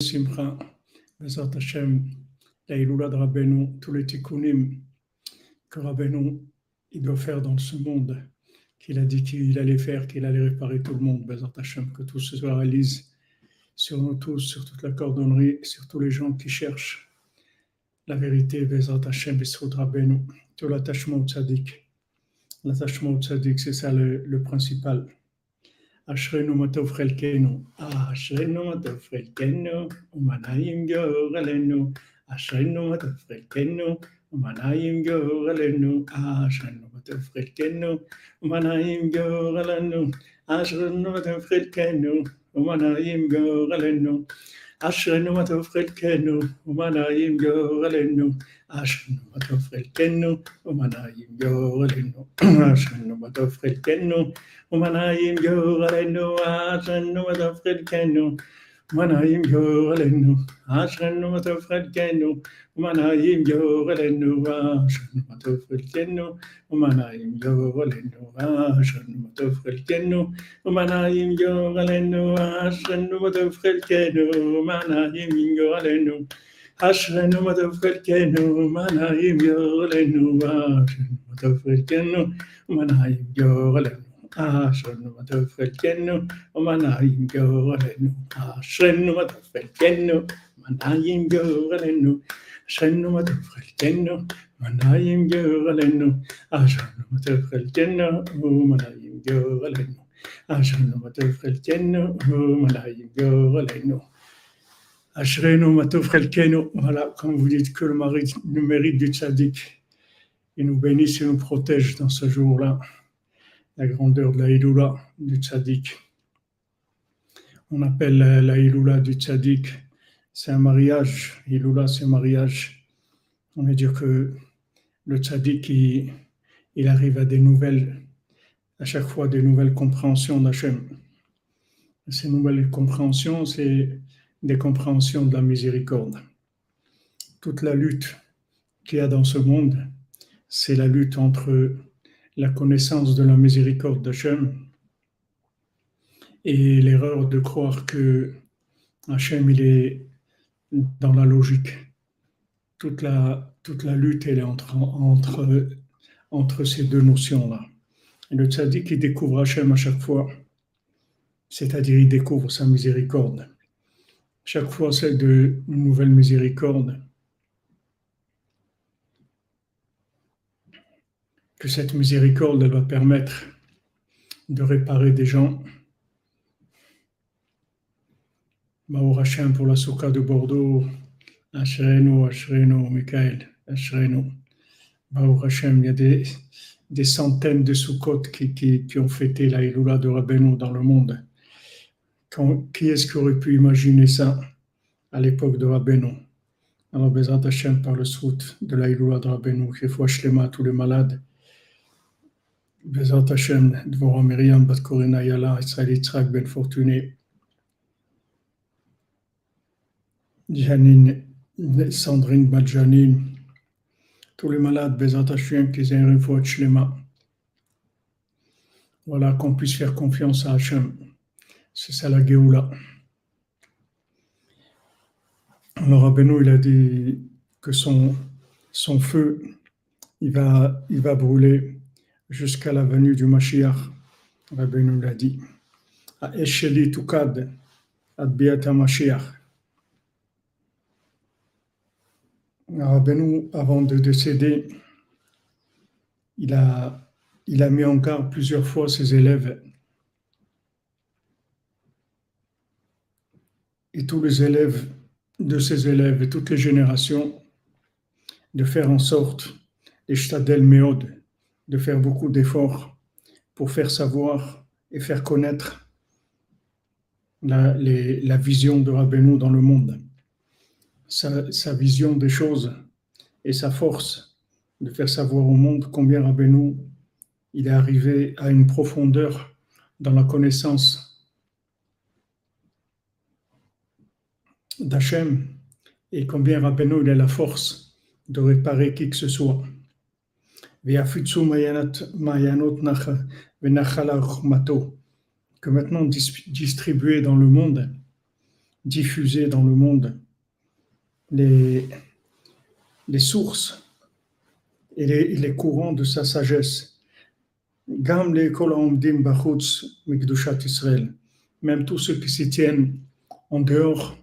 Simcha, Bezat Hashem, la Iloula de Rabbeinu, tous les tikkunim que Rabbeinu il doit faire dans ce monde, qu'il a dit qu'il allait faire, qu'il allait réparer tout le monde, Bezat Hashem, que tout se réalise sur nous tous, sur toute la cordonnerie, sur tous les gens qui cherchent la vérité, Bezat Hashem, Besrod Rabbeinu, tout l'attachement au tzaddik. L'attachement au tzaddik, c'est ça le, le principal. אשרינו מה טוב חלקנו, אשרינו מה טוב חלקנו, ומנעים גורלנו, אשרינו מה טוב חלקנו, ומנעים גורלנו, אשרינו מה טוב חלקנו, ומנעים גורלנו, אשרינו מה טוב חלקנו, ומנעים גורלנו, אשרינו מה טוב חלקנו, ומנעים גורלנו, אשרינו מה טוב חלקנו, ומנעים גורלנו, אשרינו מה טוב חלקנו, ומנעים גורלנו, אשרינו מה טוב חלקנו, ומנעים גורלנו, אשרינו מה טוב חלקנו, ומנעים גורלנו, אשרינו מה טוב חלקנו, ומנעים גורלנו, אשרינו מה טוב חלקנו, ומנעים גורלנו, אשרינו מה טוב חלקנו, ומנעים גורלנו, אשרינו מה טוב חלקנו, ומנעים גורלנו, אשרינו מה טוב חלקנו, ומנעים גורלנו. אשרנו מה טוב חלקנו, ומנעים גורלנו. אשרנו מה טוב חלקנו, ומנעים גורלנו. אשרנו מה טוב חלקנו, ומנעים גורלנו. אשרנו מה טוב חלקנו, ומנעים גורלנו. אשרנו מה טוב חלקנו, ומנעים גורלנו. אשרינו מה טוב חלקנו, voilà, comme vous dites que le mérite, le mérite du tzaddik, il nous bénisse et nous protège dans ce jour-là. la grandeur de la Iloula du Tzadik. On appelle la Iloula du Tzadik, c'est un mariage. Iloula, c'est mariage. On veut dire que le Tzadik, il, il, arrive à des nouvelles, à chaque fois des nouvelles compréhensions d'Hachem. Ces nouvelles compréhensions, c'est des compréhensions de la miséricorde. Toute la lutte qu'il y a dans ce monde, c'est la lutte entre la connaissance de la miséricorde d'Hachem et l'erreur de croire que Hachem il est dans la logique. Toute la, lutte elle est entre, entre, ces deux notions-là. Le tzaddik découvre Hachem à chaque fois, c'est-à-dire il découvre sa miséricorde. Chaque fois c'est de une nouvelle miséricorde. Que cette miséricorde va permettre de réparer des gens. Hashem pour la Souka de Bordeaux, Ashreno, Ashreno, Michael, Ashreno. Il y a des, des centaines de Soukot qui, qui, ont fêté la Iloula de Rabbeinu dans le monde. Qui est-ce qui aurait pu imaginer ça à l'époque de Rabbeinu? Alors, Bezat Hashem par le soute de la Iloula de Rabbeinu, qui fois à tous les malades. בעזרת השם, דבורה מרים, בת קורין איילה, ישראל יצחק בן פורטוני, Janine, Sandrine Badjanine, tous les malades, Bézat Hachem, qui aient une fois Shlema. Voilà, qu'on puisse faire confiance à Hachem. C'est ça la Géoula. Alors, Rabbeinu, il a dit que son, son feu, il va, il va brûler jusqu'à la venue du Mashiach. Rabbi nous l'a dit. À Esheli Tukad, Adbiata Mashiach. Rabbeinu, avant de décéder, il a, il a mis en garde plusieurs fois ses élèves. Et tous les élèves de ses élèves et toutes les générations de faire en sorte, les Shtadel Meod, de faire beaucoup d'efforts pour faire savoir et faire connaître la, vision de Rabbeinu dans le monde, sa, sa, vision des choses et sa force de faire savoir au monde combien Rabbeinu il est arrivé à une profondeur dans la connaissance d'Hachem et combien Rabbeinu il a la force de réparer qui que ce soit. Que maintenant distribuer dans le monde diffuser dans le monde les, les sources et les, les courants de sa sagesse. Même tous ceux qui s'y tiennent en dehors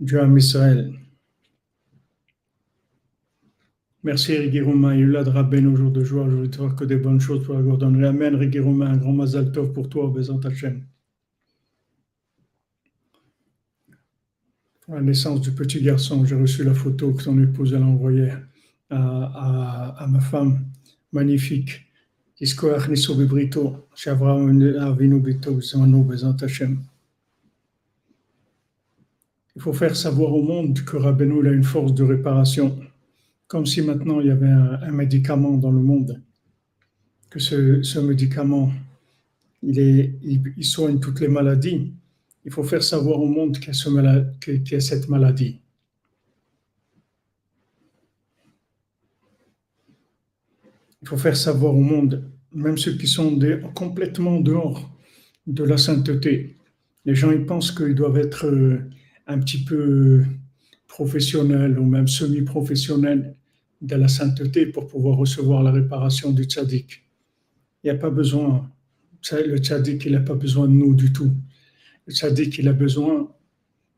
du Ham Israël. Merci Rigiruma, il a de Rabben au jour de joie, je veux te que des bonnes choses pour la Gordonnerie. Amen Rigiruma, un grand Mazal Tov pour toi, Bézant Hachem. Pour la naissance du petit garçon, j'ai reçu la photo que ton épouse a envoyée à ma femme magnifique. Il faut faire savoir au monde que Rabbeinu a une force de réparation, comme si maintenant il y avait un, médicament dans le monde, que ce, médicament, il, soigne toutes les maladies. Il faut faire savoir au monde qu'il y a cette maladie. Il faut faire savoir au monde, même ceux qui sont complètement dehors de la sainteté. Les gens pensent qu'ils doivent être euh, un petit peu professionnels ou même semi-professionnels de la sainteté pour pouvoir recevoir la réparation du tzaddik. Il n'y a pas besoin, le tzaddik, il n'a pas besoin de nous du tout. Le tzaddik, il a besoin,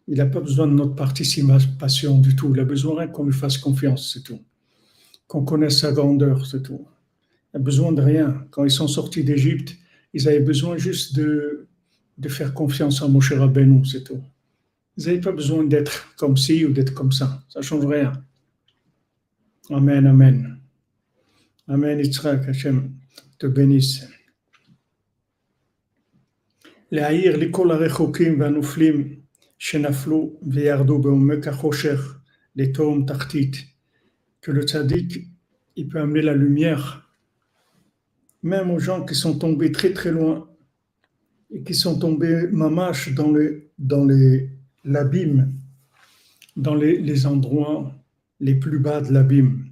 il n'a pas besoin de notre participation du tout. Il a besoin qu'on lui fasse confiance, c'est tout. Qu'on connaisse sa grandeur, c'est tout besoin de rien. Quand ils sont sortis d'Égypte, ils avaient besoin juste de, de faire confiance en Moshe Rabbeinu, c'est tout. Ils n'avaient pas besoin d'être comme ci ou d'être comme ça. Ça ne change rien. Amen, Amen. Amen, Yitzhak, Hashem te bénisse. להעיר לכל הרחוקים והנופלים שנפלו וירדו בעומק החושך לתהום תחתית. Que le tzaddik, il peut amener la lumière même aux gens qui sont tombés très très loin et qui sont tombés mamache dans le dans les l'abîme, dans les, les, endroits les plus bas de l'abîme.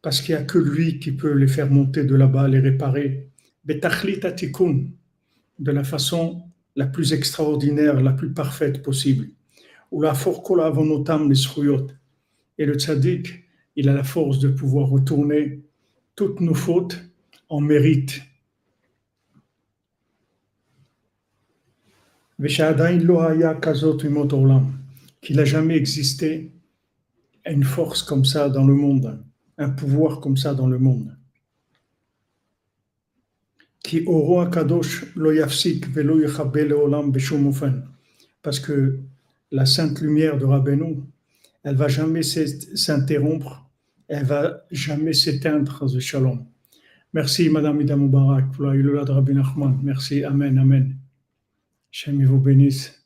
parce qu'il n'y a que lui qui peut les faire monter de là-bas, les réparer. de la façon la plus extraordinaire, la plus parfaite possible. Ou la Et le tzaddik, il a la force de pouvoir retourner toutes nos fautes en mérite. Qu'il n'a jamais existé une force comme ça dans le monde, un pouvoir comme ça dans le monde. Parce que la sainte lumière de Rabbeinu, elle va jamais s'interrompre elle va jamais s'éteindre. Merci, Madame Ida Moubarak, pour la de Rabbi Nachman. Merci, Amen, Amen. Shem vous bénisse.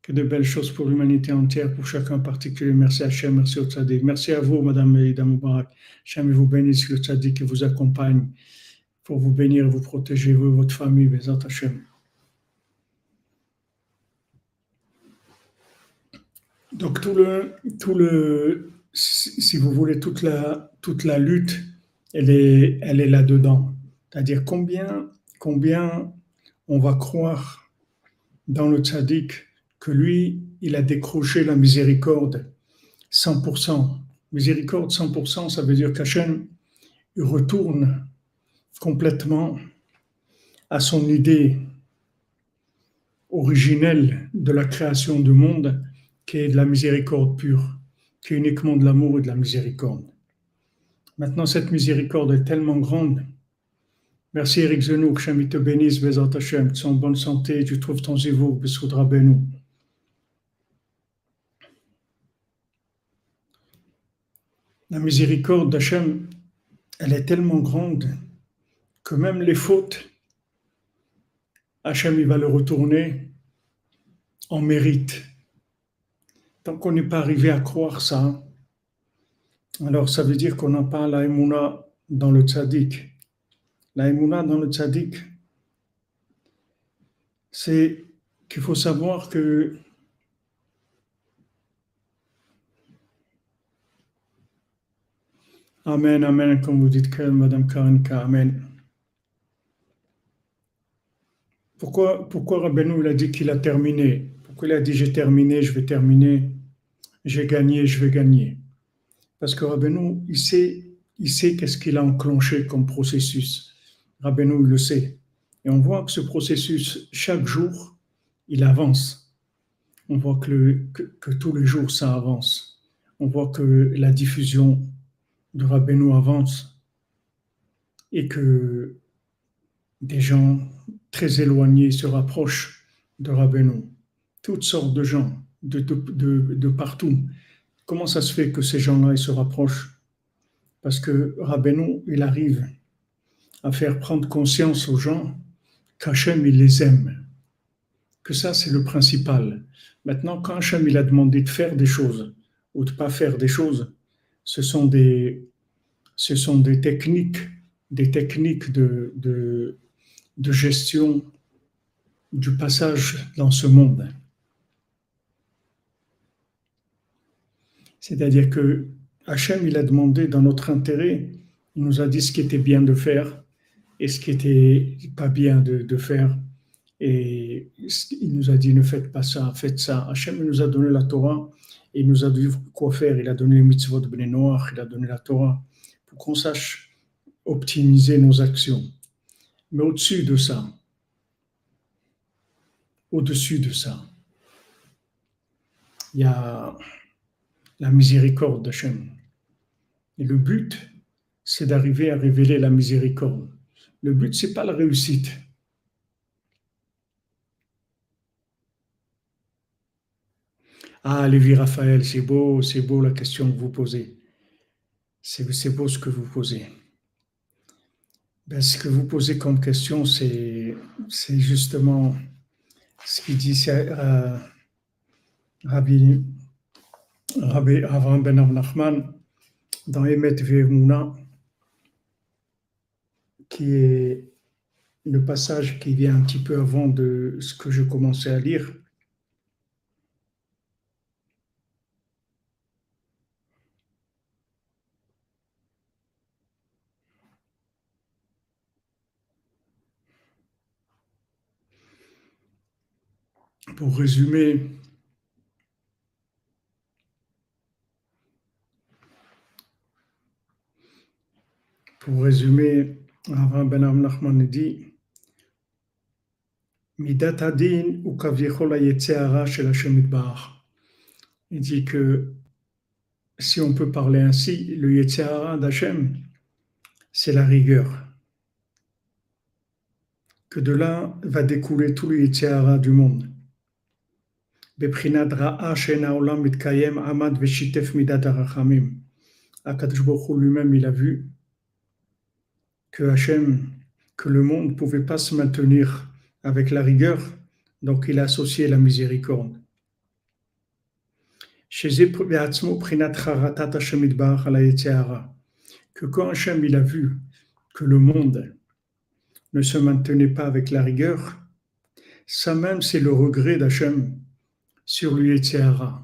Que de belles choses pour l'humanité entière, pour chacun en particulier. Merci à Hachem, merci au. Merci à vous, Madame Ida Moubarak. Shem vous bénisse, le Tzadik qui vous accompagne pour vous bénir, vous protéger, vous, votre famille, Bezat Hachem. Donc tout le, tout le, si vous voulez, toute la, toute la lutte, elle est, elle est là-dedans. C'est-à-dire combien, combien on va croire dans le tzaddik que lui, il a décroché la miséricorde 100%. Miséricorde 100%, ça veut dire qu'Hachem, retourne complètement à son idée originelle de la création du monde, qui est de la miséricorde pure qui est uniquement de l'amour et de la miséricorde. Maintenant, cette miséricorde est tellement grande. Merci Eric Zenou, que je te bénisse, Bézat Hashem, tu es en bonne santé, tu trouves ton zivou, Bessoudra Benou. La miséricorde d'Hachem, elle est tellement grande que même les fautes, Hachem, il va le retourner en mérite. Tant qu'on n'est pas arrivé à croire ça, alors ça veut dire qu'on n'a pas la émouna dans le tzaddik. La émouna dans le tzaddik, c'est qu'il faut savoir que Amen, Amen, comme vous dites, Madame Karinka, Amen. pourquoi, pourquoi Rabbeinu il a dit qu'il a terminé? Pourquoi il a dit j'ai terminé, je vais terminer, j'ai gagné, je vais gagner? Parce que Rabbeinu, il sait, il sait qu'est-ce qu'il a enclenché comme processus. Rabbeinu, le sait. Et on voit que ce processus, chaque jour, il avance. On voit que, que, tous les jours, ça avance. On voit que la diffusion de Rabbeinu avance et que des gens très éloignés se rapprochent de Rabbeinu. Toutes sortes de gens, de, de, de, partout. Comment ça se fait que ces gens-là se rapprochent? Parce que Rabbeinu, il arrive à faire prendre conscience aux gens qu'Hachem, il les aime. Que ça, c'est le principal. Maintenant, quand Hachem, il a demandé de faire des choses ou de ne pas faire des choses, ce sont des, ce sont des techniques, des techniques de, de, de gestion du passage dans ce monde. C'est-à-dire que Hachem, il a demandé dans notre intérêt, il nous a dit ce qui était bien de faire et ce qui était pas bien de, faire. Et il nous a dit ne faites pas ça, faites ça. Hachem nous a donné la Torah et il nous a dit quoi faire. Il a donné les mitzvot de Noir, il a donné la Torah pour qu'on sache optimiser nos actions. Mais au-dessus de ça, au-dessus de ça, il y a la miséricorde d'Hachem. Et le but, c'est d'arriver à révéler la miséricorde. Le but, c'est pas la réussite. Ah, Lévi Raphaël, c'est beau, c'est beau la question que vous posez. C'est beau ce que vous posez. Ben, ce que vous posez comme question, c'est justement ce qu'il dit euh, Rabbi, Avram Ben Nachman dans Emet Ve'emuna, qui est le passage qui vient un petit peu avant de ce que je commençais à lire. pour résumer, pour résumer, Avram Ben Nachman dit Midat Adin ou Kavichol Yetzehara chez la Il dit que si on peut parler ainsi, le Yetzehara d'Hachem, c'est la rigueur. Que de là va découler tout le Yetzehara du monde. Amad lui-même, il a vu que Hachem, que le monde ne pouvait pas se maintenir avec la rigueur, donc il a associé la miséricorde. Que quand Hachem il a vu que le monde ne se maintenait pas avec la rigueur, ça même c'est le regret d'Hachem sur l'Uyetzehara.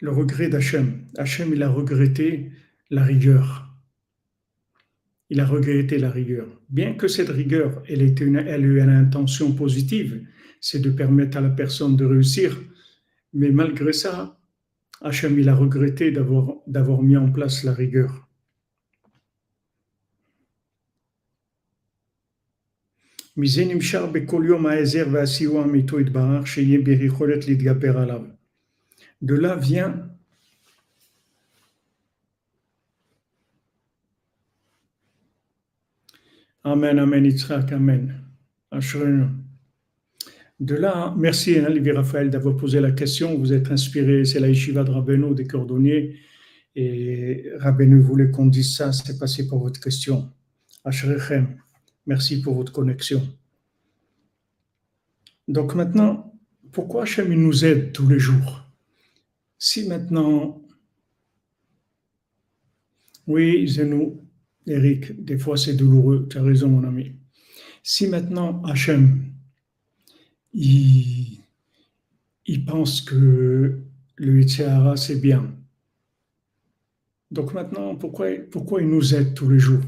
Le regret d'Hachem. Hachem, il a regretté la rigueur. Il a regretté la rigueur. Bien que cette rigueur, elle, ait une, une intention positive, c'est de permettre à la personne de réussir. Mais malgré ça, Hachem, il a regretté d'avoir mis en place la rigueur. De là vient Amen, Amen, Yitzhak, Amen. De là, merci Olivier Raphaël d'avoir posé la question. Vous êtes inspiré, c'est la yeshiva de Rabbeinu, des cordonniers. Et Rabbeinu voulait qu'on dise ça, c'est passé pour votre question. Ashrechem. Merci pour votre connexion. Donc maintenant, pourquoi Hachem nous aide tous les jours? Si maintenant, oui, Zenou, Eric, des fois c'est douloureux, tu as raison mon ami. Si maintenant Hachem, il, il pense que le Yitzhara c'est bien, donc maintenant, pourquoi, pourquoi il nous aide tous les jours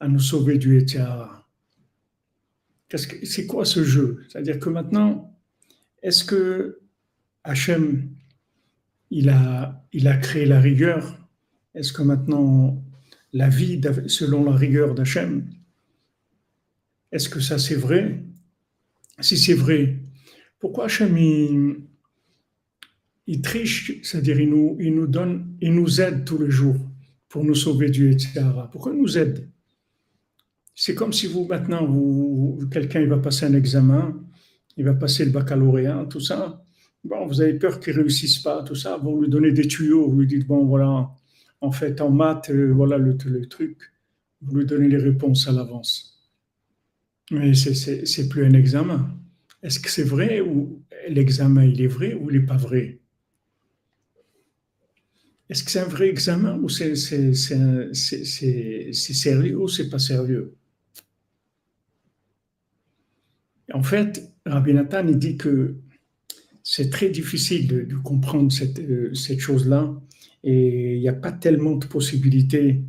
à nous sauver du Yitzhara c'est quoi ce jeu? C'est-à-dire que maintenant, est-ce que Hachem, il a, il a créé la rigueur? Est-ce que maintenant, la vie selon la rigueur d'Hachem, est-ce que ça c'est vrai? Si c'est vrai, pourquoi Hachem il, triche, c'est-à-dire il nous, il nous donne, il nous aide tous les jours pour nous sauver du etc. Pourquoi il nous aide? C'est comme si vous, maintenant, vous, quelqu'un il va passer un examen, il va passer le baccalauréat, tout ça. Bon, vous avez peur qu'il ne réussisse pas, tout ça. Vous lui donnez des tuyaux, vous lui dites, bon, voilà, en fait, en maths, euh, voilà le, truc. Vous lui donnez les réponses à l'avance. Mais ce n'est plus un examen. Est-ce que c'est vrai ou l'examen, il est vrai ou il n'est pas vrai? Est-ce que c'est un vrai examen ou c'est sérieux ou c'est pas sérieux? En fait, Rabbi Nathan dit que c'est très difficile de, comprendre cette, euh, cette chose-là et il n'y a pas tellement de possibilités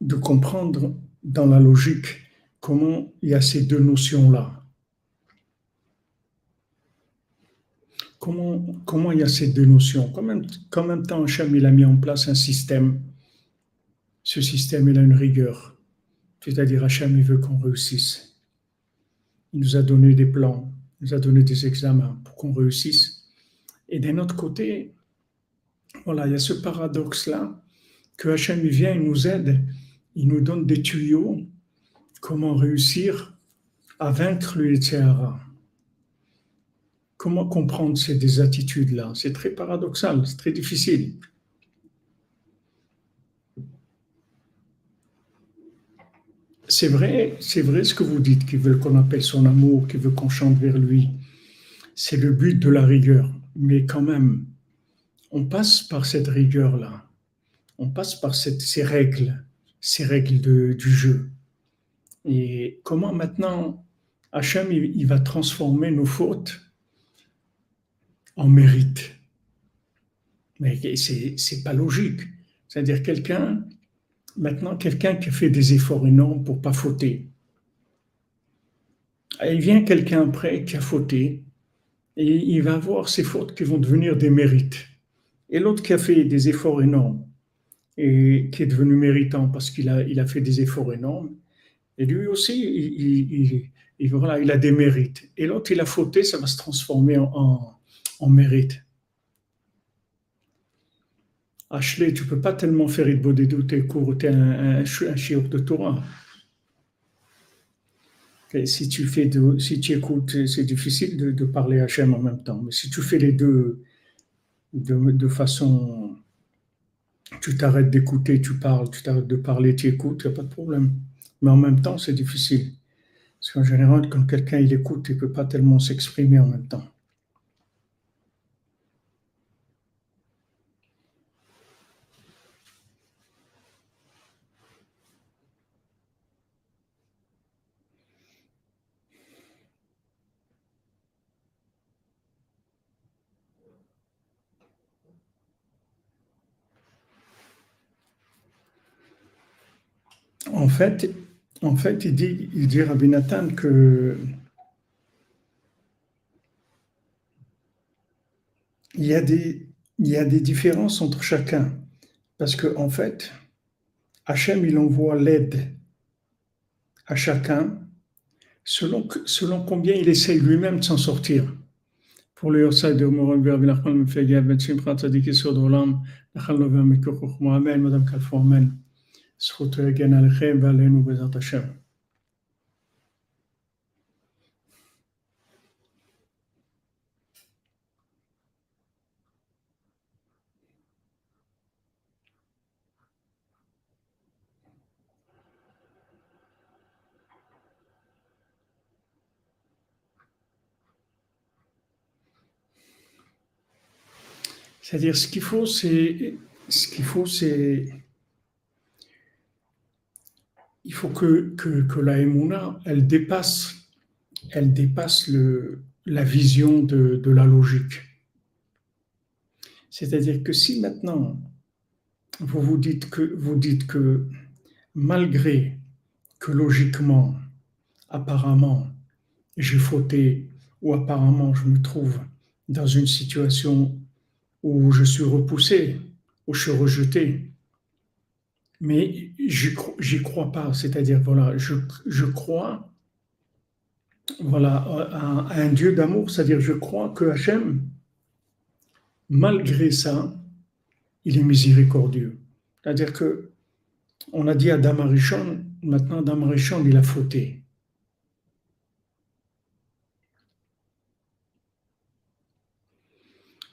de comprendre dans la logique comment il y a ces deux notions-là. Comment, comment il y a ces deux notions? Quand même, quand même temps, Hachem, il a mis en place un système. Ce système, il a une rigueur. C'est-à-dire, Hachem, il veut qu'on réussisse. Il nous a donné des plans, il nous a donné des examens pour qu'on réussisse. Et d'un autre côté, voilà, il y a ce paradoxe-là, que Hachem vient, il nous aide, il nous donne des tuyaux, comment réussir à vaincre le Comment comprendre ces attitudes-là? C'est très paradoxal, c'est très difficile. c'est vrai, c'est vrai ce que vous dites, qu'il veut qu'on appelle son amour, qu'il veut qu'on chante vers lui. C'est le but de la rigueur. Mais quand même, on passe par cette rigueur-là. On passe par ces règles, ces règles du jeu. Et comment maintenant Hachem, il, va transformer nos fautes en mérite? Mais c'est pas logique. C'est-à-dire quelqu'un Maintenant, quelqu'un qui fait des efforts énormes pour pas fauter. Il vient quelqu'un après qui a fauté et il va avoir ces fautes qui vont devenir des mérites. Et l'autre qui a fait des efforts énormes et qui est devenu méritant parce qu'il a, il a fait des efforts énormes, et lui aussi, il, il, voilà, il a des mérites. Et l'autre, il a fauté, ça va se transformer en, en mérite. Ashley, tu peux pas tellement faire Idbodedou, tes cours, tu es un, un, un de Torah. Si tu fais de, si tu écoutes, c'est difficile de, parler à Hachem en même temps. Mais si tu fais les deux de, façon, tu t'arrêtes d'écouter, tu parles, tu t'arrêtes de parler, tu écoutes, il n'y a pas de problème. Mais en même temps, c'est difficile. Parce qu'en général, quand quelqu'un il écoute, il ne peut pas tellement s'exprimer en même temps. En fait, en fait, il dit, il dit Rabbi Nathan que il y a des, il y a des différences entre chacun. Parce que, en fait, Hachem, il envoie l'aide à chacun selon, selon combien il essaye lui-même de s'en sortir. De Madame Kalfo, Amen. C'est-à-dire ce qu'il faut, c'est ce qu'il faut, c'est il faut que, que, la Emouna, elle dépasse, elle dépasse la vision de, la logique. C'est-à-dire que si maintenant vous vous dites que, vous dites que malgré, que logiquement, apparemment, j'ai fauté ou apparemment je me trouve dans une situation où je suis repoussé, où je suis rejeté. Mais j'y crois pas, c'est-à-dire, voilà, je, crois voilà, à, un Dieu d'amour, c'est-à-dire je crois que Hachem, malgré ça, il est miséricordieux. C'est-à-dire que on a dit à Damarichon, maintenant Damarichon, il a fauté.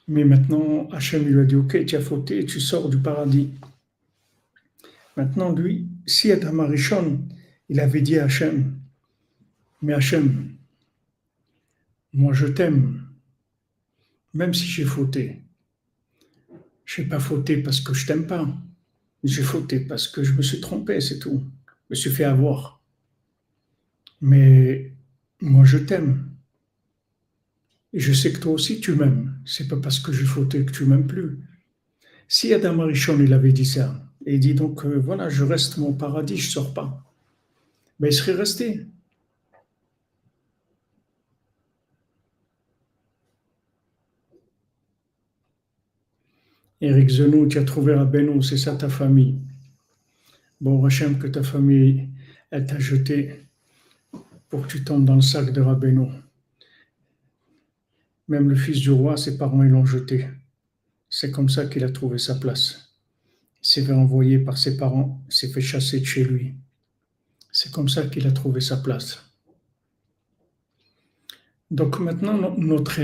Mais maintenant, Hachem lui a dit, ok, tu as fauté, tu sors du paradis. Maintenant, lui, si Adam Arishon, il avait dit à Hachem, mais Hachem, moi je t'aime, même si j'ai fauté. Je n'ai pas fauté parce que je t'aime pas. J'ai fauté parce que je me suis trompé, c'est tout. Je me suis fait avoir. Mais moi je t'aime. Et je sais que toi aussi tu m'aimes. C'est pas parce que j'ai fauté que tu m'aimes plus. Si Adam Arishon il avait dit ça, et il dit donc euh, voilà, je reste mon paradis, je sors pas, mais ben, il serait resté. Eric Zenou, tu as trouvé Rabbeinu, c'est ça ta famille. Bon, Hachem, que ta famille, elle t'a jeté pour que tu tombes dans le sac de Rabbeinu. Même le fils du roi, ses parents, ils l'ont jeté. C'est comme ça qu'il a trouvé sa place. S'est fait envoyer par ses parents, s'est fait chasser de chez lui. C'est comme ça qu'il a trouvé sa place. Donc maintenant, notre...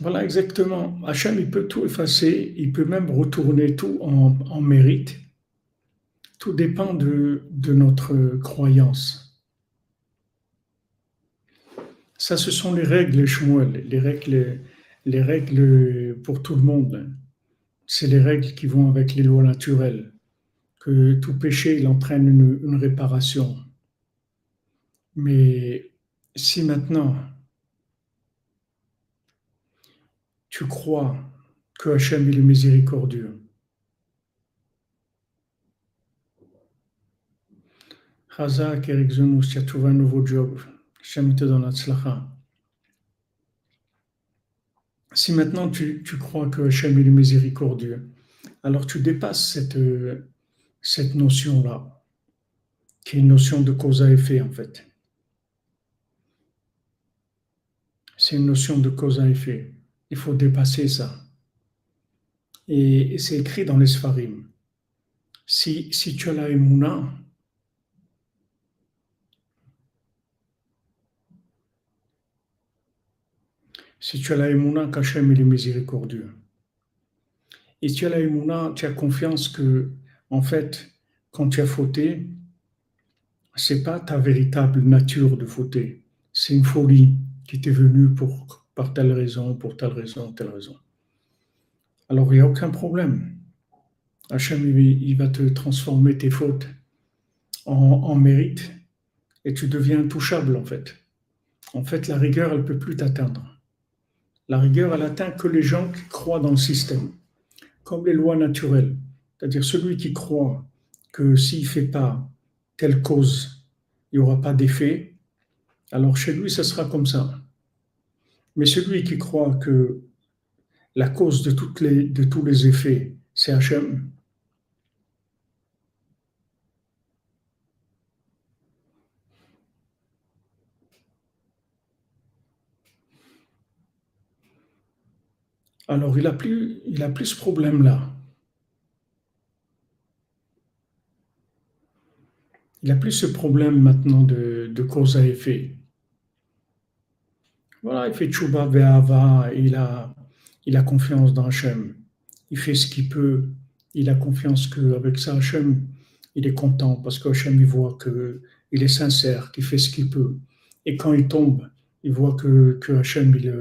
Voilà exactement. Hachem, il peut tout effacer, il peut même retourner tout en, mérite. Tout dépend de, de notre croyance. Ça, ce sont les règles, Shmuel, les règles, les règles pour tout le monde. C'est les règles qui vont avec les lois naturelles. Que tout péché, il entraîne une, réparation. Mais si maintenant tu crois que Hachem est le miséricordieux, Hazak, Eric tu. Si maintenant tu, crois que Hachem est le miséricordieux, alors tu dépasses cette, notion-là, qui est une notion de cause à effet en fait. C'est une notion de cause à effet. Il faut dépasser ça. Et, c'est écrit dans les Sfarim. Si, si tu as la émouna, Si tu as la émouna qu'Hachem il est miséricordieux. Et si tu as la émouna, tu as confiance que, en fait, quand tu as fauté, c'est pas ta véritable nature de fauter. C'est une folie qui t'est venue pour, par telle raison, pour telle raison, telle raison. Alors il n'y a aucun problème. Hachem, il va te transformer tes fautes en, mérite et tu deviens intouchable en fait. En fait, la rigueur, elle ne peut plus t'atteindre. La rigueur, elle atteint que les gens qui croient dans le système, comme les lois naturelles. C'est-à-dire celui qui croit que s'il ne fait pas telle cause, il n'y aura pas d'effet, alors chez lui, ce sera comme ça. Mais celui qui croit que la cause de, tous les effets, c'est Hachem, Alors, il n'a plus, il a plus ce problème-là. Il n'a plus ce problème maintenant de, cause à effet. Voilà, il fait tchouba ve'ava, il a, il a confiance dans Hachem. Il fait ce qu'il peut. Il a confiance qu'avec ça, Hachem, il est content parce qu'Hachem, il voit qu'il est sincère, qu'il fait ce qu'il peut. Et quand il tombe, il voit que, que Hachem, il,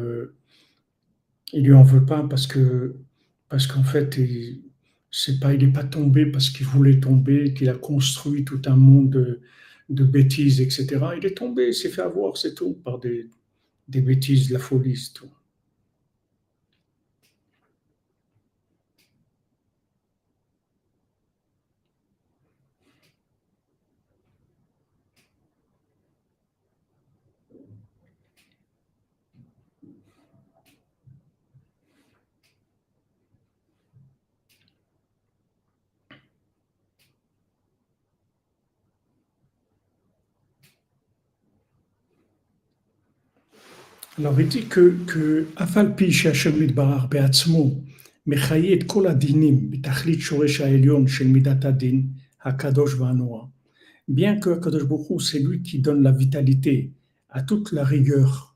il lui en veut pas parce que parce qu'en fait, il c'est pas, il n'est pas tombé parce qu'il voulait tomber, qu'il a construit tout un monde de, bêtises, etc. Il est tombé, il s'est fait avoir, c'est tout, par des, des bêtises, de la folie, c'est tout. Alors il dit que, que Bien que Kadosh Baruch c'est lui qui donne la vitalité à toute la rigueur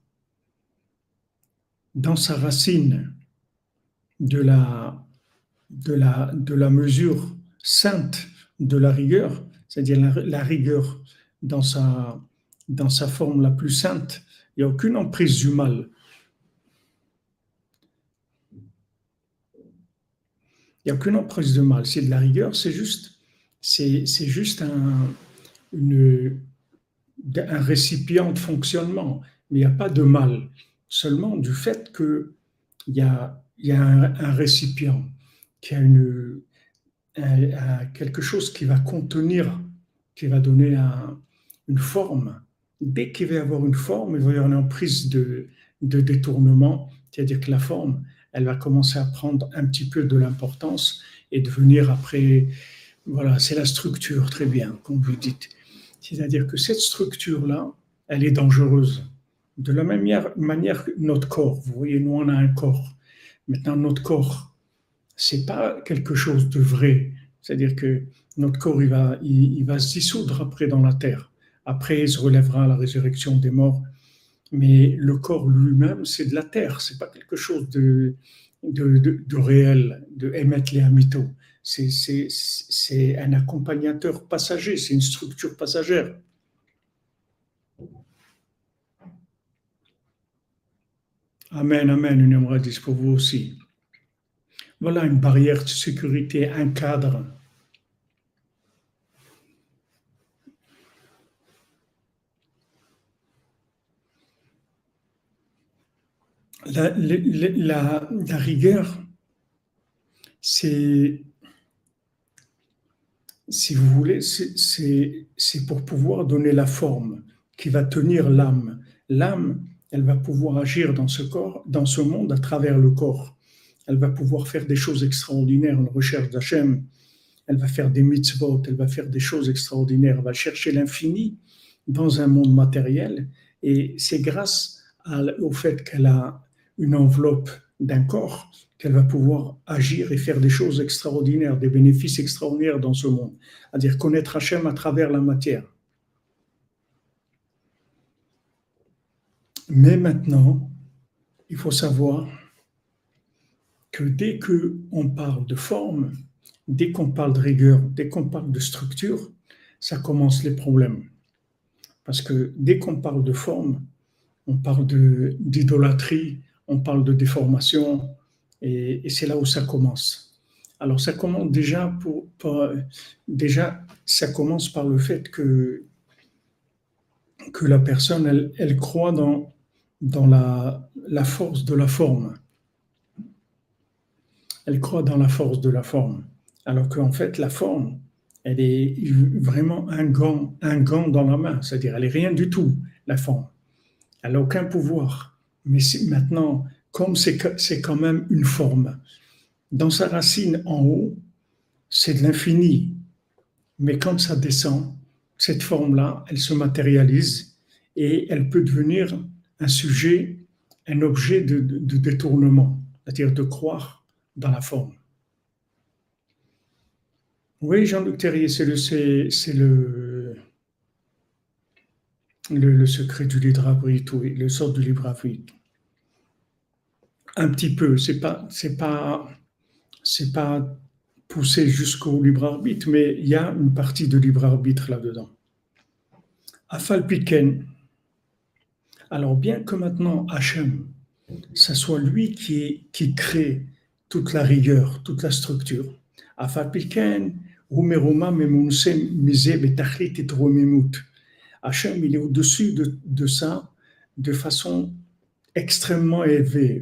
dans sa racine de la, de la, de la mesure sainte de la rigueur, c'est-à-dire la, la, rigueur dans sa, dans sa forme la plus sainte, il n'y a aucune emprise du mal. Il n'y a aucune emprise de mal. C'est de la rigueur, c'est juste, c'est, juste un, un récipient de fonctionnement. Mais il n'y a pas de mal. Seulement du fait qu'il y a, y a un, un, récipient qui a une, un, un, quelque chose qui va contenir, qui va donner une forme dès qu'il va y avoir une forme, il va y avoir une emprise de, de détournement, c'est-à-dire que la forme, elle va commencer à prendre un petit peu de l'importance et devenir après, voilà, c'est la structure, très bien, comme vous dites. C'est-à-dire que cette structure-là, elle est dangereuse. De la même manière que notre corps, vous voyez, nous on a un corps. Maintenant, notre corps, c'est pas quelque chose de vrai. C'est-à-dire que notre corps, il va, il, il va se dissoudre après dans la terre. Après, il se relèvera à la résurrection des morts. Mais le corps lui-même, c'est de la terre, c'est pas quelque chose de, de, de, réel, de émettre les amito. C'est un accompagnateur passager, c'est une structure passagère. Amen, amen, une dit pour vous aussi. Voilà une barrière de sécurité, un cadre la, rigueur, c'est, si vous voulez, c'est pour pouvoir donner la forme qui va tenir l'âme. L'âme, elle va pouvoir agir dans ce corps, dans ce monde à travers le corps. Elle va pouvoir faire des choses extraordinaires, une recherche d'Hachem. Elle va faire des mitzvot, elle va faire des choses extraordinaires. Elle va chercher l'infini dans un monde matériel. Et c'est grâce au fait qu'elle a une enveloppe d'un corps qu'elle va pouvoir agir et faire des choses extraordinaires, des bénéfices extraordinaires dans ce monde. C'est-à-dire connaître Hachem à travers la matière. Mais maintenant, il faut savoir que dès qu'on parle de forme, dès qu'on parle de rigueur, dès qu'on parle de structure, ça commence les problèmes. Parce que dès qu'on parle de forme, on parle d'idolâtrie, on parle de déformation, et, c'est là où ça commence. Alors ça commence déjà pour, déjà ça commence par le fait que que la personne elle, croit dans dans la, la force de la forme. Elle croit dans la force de la forme, alors qu'en fait la forme elle est vraiment un gant, un gant dans la main, c'est-à-dire elle est rien du tout la forme. Elle n'a aucun pouvoir. Mais maintenant, comme c'est quand même une forme, dans sa racine en haut, c'est de l'infini. Mais quand ça descend, cette forme-là, elle se matérialise et elle peut devenir un sujet, un objet de, détournement, c'est-à-dire de croire dans la forme. Oui, Jean-Luc Terrier, c'est le, le, le, secret du libre arbitre, le sort du libre arbitre un petit peu. C'est pas, c'est pas, c'est pas poussé jusqu'au libre arbitre, mais il y a une partie de libre arbitre là-dedans. Afalpiken. Alors bien que maintenant Hachem, ça soit lui qui, qui crée toute la rigueur, toute la structure. Afalpiken, Hachem, il est au-dessus de, de ça de façon extrêmement élevé.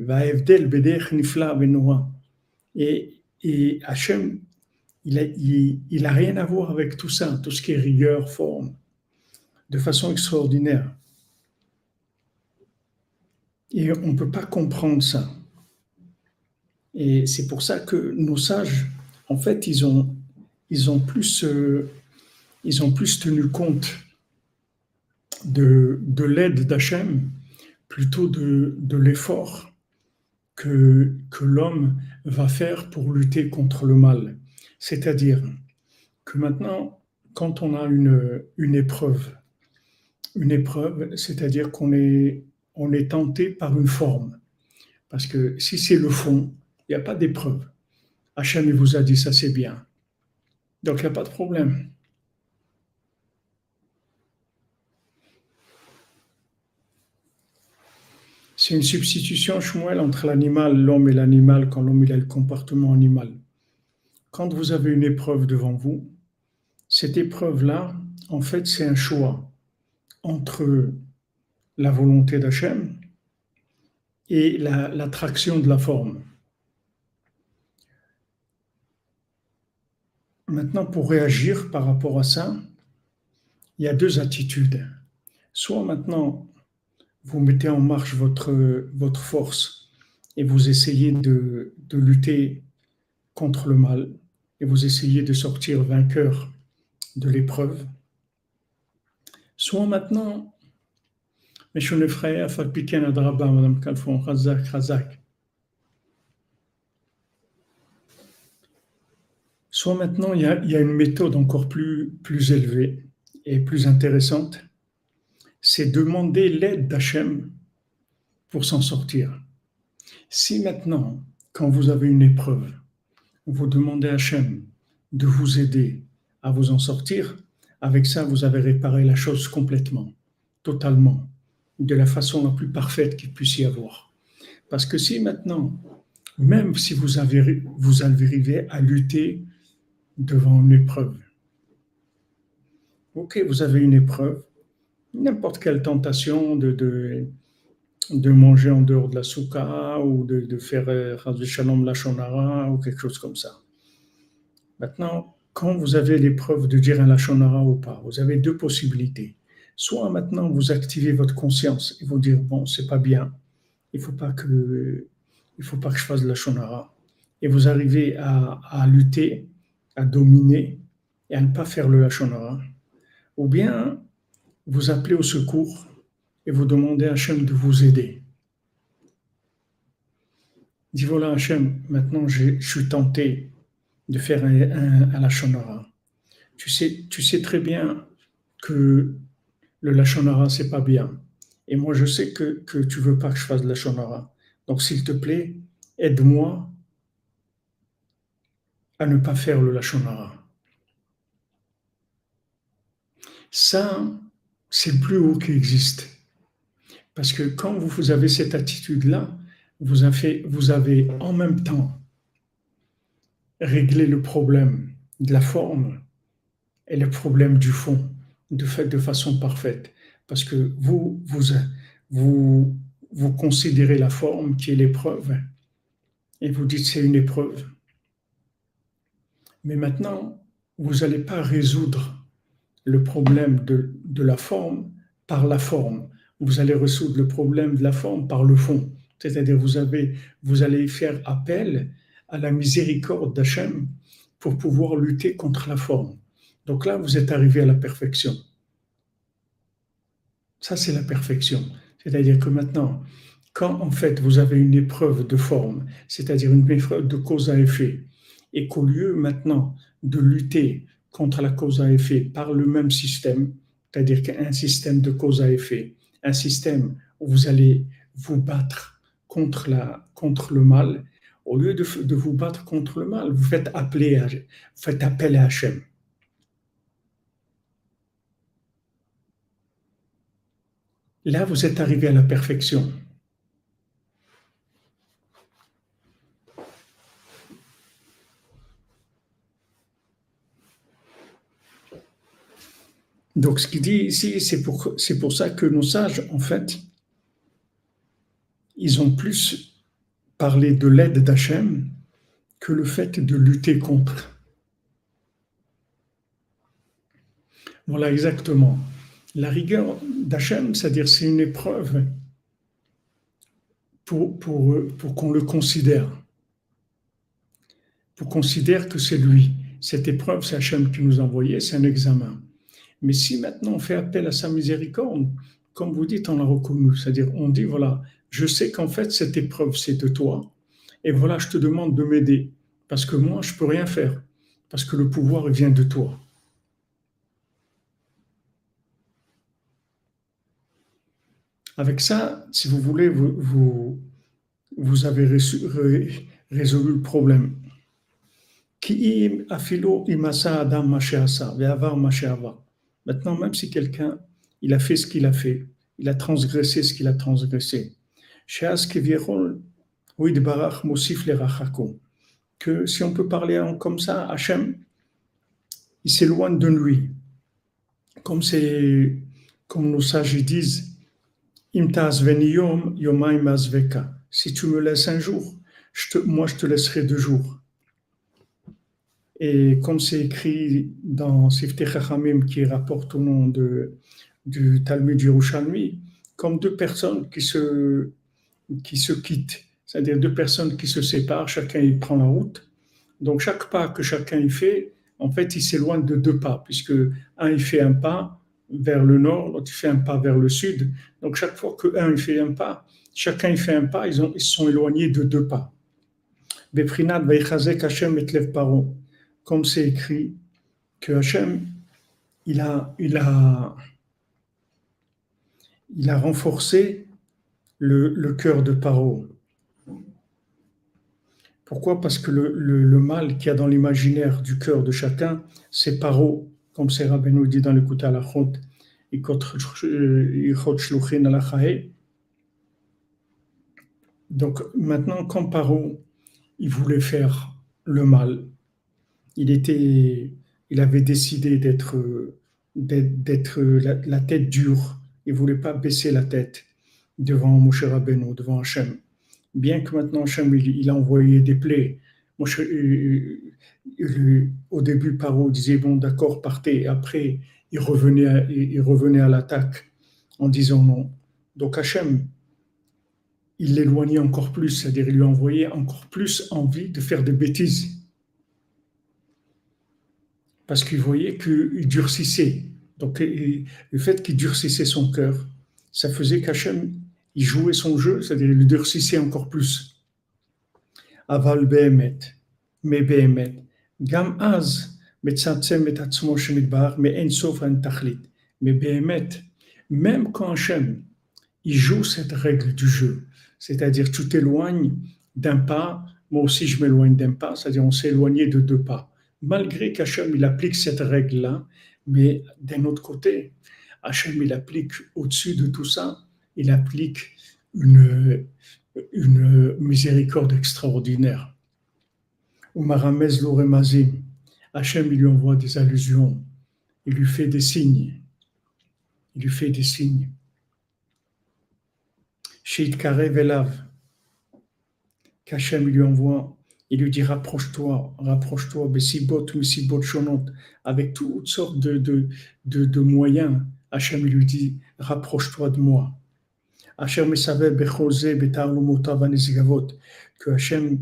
Et, et Hachem, il n'a il a rien à voir avec tout ça, tout ce qui est rigueur, forme, de façon extraordinaire. Et on ne peut pas comprendre ça. Et c'est pour ça que nos sages, en fait, ils ont, ils ont, plus, euh, ils ont plus tenu compte de, de l'aide d'Hachem plutôt de, l'effort que, l'homme va faire pour lutter contre le mal. C'est-à-dire que maintenant, quand on a une, épreuve, une épreuve, c'est-à-dire qu'on est, est tenté par une forme. Parce que si c'est le fond, il n'y a pas d'épreuve. Hachem vous a dit ça, c'est bien. Donc il n'y a pas de problème. C'est une substitution, Shmuel, entre l'animal, l'homme et l'animal, quand l'homme a le comportement animal. Quand vous avez une épreuve devant vous, cette épreuve-là, en fait, c'est un choix entre la volonté d'Hachem et l'attraction de la forme. Maintenant, pour réagir par rapport à ça, il y a deux attitudes. Soit maintenant, vous mettez en marche votre, force et vous essayez de, lutter contre le mal et vous essayez de sortir vainqueur de l'épreuve. Soit maintenant, Kalfon, Razak, Razak. Soit maintenant, il y, a, il y a, une méthode encore plus, plus élevée et plus intéressante, c'est demander l'aide d'Hachem pour s'en sortir. Si maintenant, quand vous avez une épreuve, vous demandez à Hachem de vous aider à vous en sortir, avec ça, vous avez réparé la chose complètement, totalement, de la façon la plus parfaite qu'il puisse y avoir. Parce que si maintenant, même si vous, avez, vous arrivez à lutter devant une épreuve. Ok, vous avez une épreuve, n'importe quelle tentation de, de, de, manger en dehors de la souka ou de, de faire euh, Shalom la shonara ou quelque chose comme ça. Maintenant, quand vous avez l'épreuve de dire un lachonara ou pas, vous avez deux possibilités. Soit maintenant vous activez votre conscience et vous dire bon, c'est pas bien, il faut pas que il faut pas que je fasse la lachonara et vous arrivez à, à lutter à dominer et à ne pas faire le Hachonara, ou bien vous appelez au secours et vous demandez à Hachem de vous aider. Dis voilà Hachem, maintenant je, suis tenté de faire un, un, Lachonara. Tu sais, tu sais très bien que le Lachonara, c'est pas bien. Et moi, je sais que, que tu veux pas que je fasse le Lachonara. Donc, s'il te plaît, aide-moi à ne pas faire le Lachonara. Ça, c'est le plus haut qui existe. Parce que quand vous avez cette attitude-là, vous avez, en même temps réglé le problème de la forme et le problème du fond de, fait, de façon parfaite. Parce que vous, vous, vous considérez la forme qui est l'épreuve et vous dites c'est une épreuve. Mais maintenant, vous n'allez pas résoudre le problème de, de, la forme par la forme. Vous allez résoudre le problème de la forme par le fond. C'est-à-dire, vous, avez, vous allez faire appel à la miséricorde d'Hachem pour pouvoir lutter contre la forme. Donc là, vous êtes arrivé à la perfection. Ça, c'est la perfection. C'est-à-dire que maintenant, quand en fait vous avez une épreuve de forme, c'est-à-dire une épreuve de cause à effet, et qu'au lieu maintenant de lutter contre la cause à effet par le même système, c'est-à-dire qu'un système de cause à effet, un système où vous allez vous battre contre, le mal, au lieu de, vous battre contre le mal, vous faites, à, faites appel à Hachem. Là, vous êtes arrivé à la perfection. Donc, ce qu'il dit ici, c'est pour, ça que nos sages, en fait, ils ont plus parlé de l'aide d'Hachem que le fait de lutter contre. Voilà exactement. La rigueur d'Hachem, c'est-à-dire c'est une épreuve pour, pour, qu'on le considère, pour considérer que c'est lui. Cette épreuve, c'est Hachem qui nous a envoyé, c'est un examen. Mais si maintenant on fait appel à sa miséricorde comme vous dites, on l'a reconnu. C'est-à-dire, on dit, voilà, je sais qu'en fait, cette épreuve, c'est de toi. Et voilà, je te demande de m'aider. Parce que moi, je ne peux rien faire. Parce que le pouvoir, vient de toi. Avec ça, si vous voulez, vous, vous, avez résolu le problème. Maintenant, même si quelqu'un, il a fait ce qu'il a fait, il a transgressé ce qu'il a transgressé, que si on peut parler comme ça, Hachem, il s'éloigne de lui. Comme, comme nos sages disent, si tu me laisses un jour, moi je te laisserai deux jours. Et comme c'est écrit dans Sifteh Chachamim qui rapporte au nom de, du Talmud Yerushalmi, comme deux personnes qui se, qui se quittent, c'est-à-dire deux personnes qui se séparent, chacun il prend la route. Donc chaque pas que chacun y fait, en fait, il s'éloigne de deux pas, puisque un il fait un pas, vers le nord, l'autre fait un pas vers le sud. Donc chaque fois que un fait un pas, chacun il fait un pas, ils, ont, ils sont éloignés de deux pas. Comme c'est écrit que Hachem, il a, renforcé le, le cœur de Paro. Pourquoi? Parce que le, le, mal qu'il y a dans l'imaginaire du cœur de chacun, c'est Paro comme c'est nous dit dans le Kouta Alachot, donc maintenant, quand Paro, il voulait faire le mal, il était, il avait décidé d'être, d'être la, tête dure. Il voulait pas baisser la tête devant Moshe Rabbeinu, devant Hachem. Bien que maintenant Hachem, il a envoyé des plaies, euh, euh, au début, Paro disait bon, d'accord, partez. Après, il revenait, il revenait à l'attaque en disant non. Donc Hachem, il l'éloignait encore plus, c'est-à-dire il lui envoyait encore plus envie de faire des bêtises parce qu'il voyait qu'il durcissait. Donc le fait qu'il durcissait son cœur, ça faisait qu'Hachem, il jouait son jeu, c'est-à-dire il le durcissait encore plus. Aval behemet, me gam az, metzatzem et atzmo me ensof an tachlit, me. Même quand Hachem, il joue cette règle du jeu, c'est-à-dire tu t'éloignes d'un pas, moi aussi je m'éloigne d'un pas, c'est-à-dire on s'est éloigné de deux pas. Malgré qu'Hachem, il applique cette règle-là, mais d'un autre côté, Hachem, il applique au-dessus de tout ça, il applique une, miséricorde extraordinaire. Umaramez l'oremazim, Hachem lui envoie des allusions, il lui fait des signes, il lui fait des signes. Sheit Karev Elav, qu'Hachem lui envoie, il lui dit rapproche-toi, rapproche-toi, Bessibot, Missibot, Shonot, avec toutes sortes de, de, de, moyens. Hachem lui dit rapproche-toi de moi que Hachem,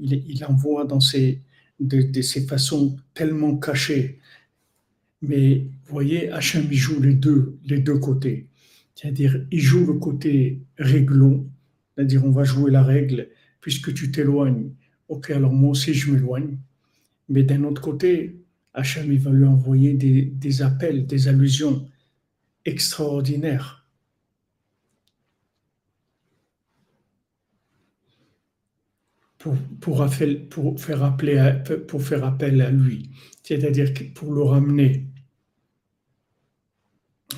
il, envoie dans ces, de, de, ces façons tellement cachées. Mais voyez, Hachem, il joue les deux, les deux côtés. C'est-à-dire, il joue le côté réglon, c'est-à-dire, on va jouer la règle, puisque tu t'éloignes. Ok, alors moi aussi, je m'éloigne. Mais d'un autre côté, Hachem, il va lui envoyer des, appels, des allusions extraordinaires pour, pour, faire appeler pour faire appel à lui, c'est-à-dire pour le ramener.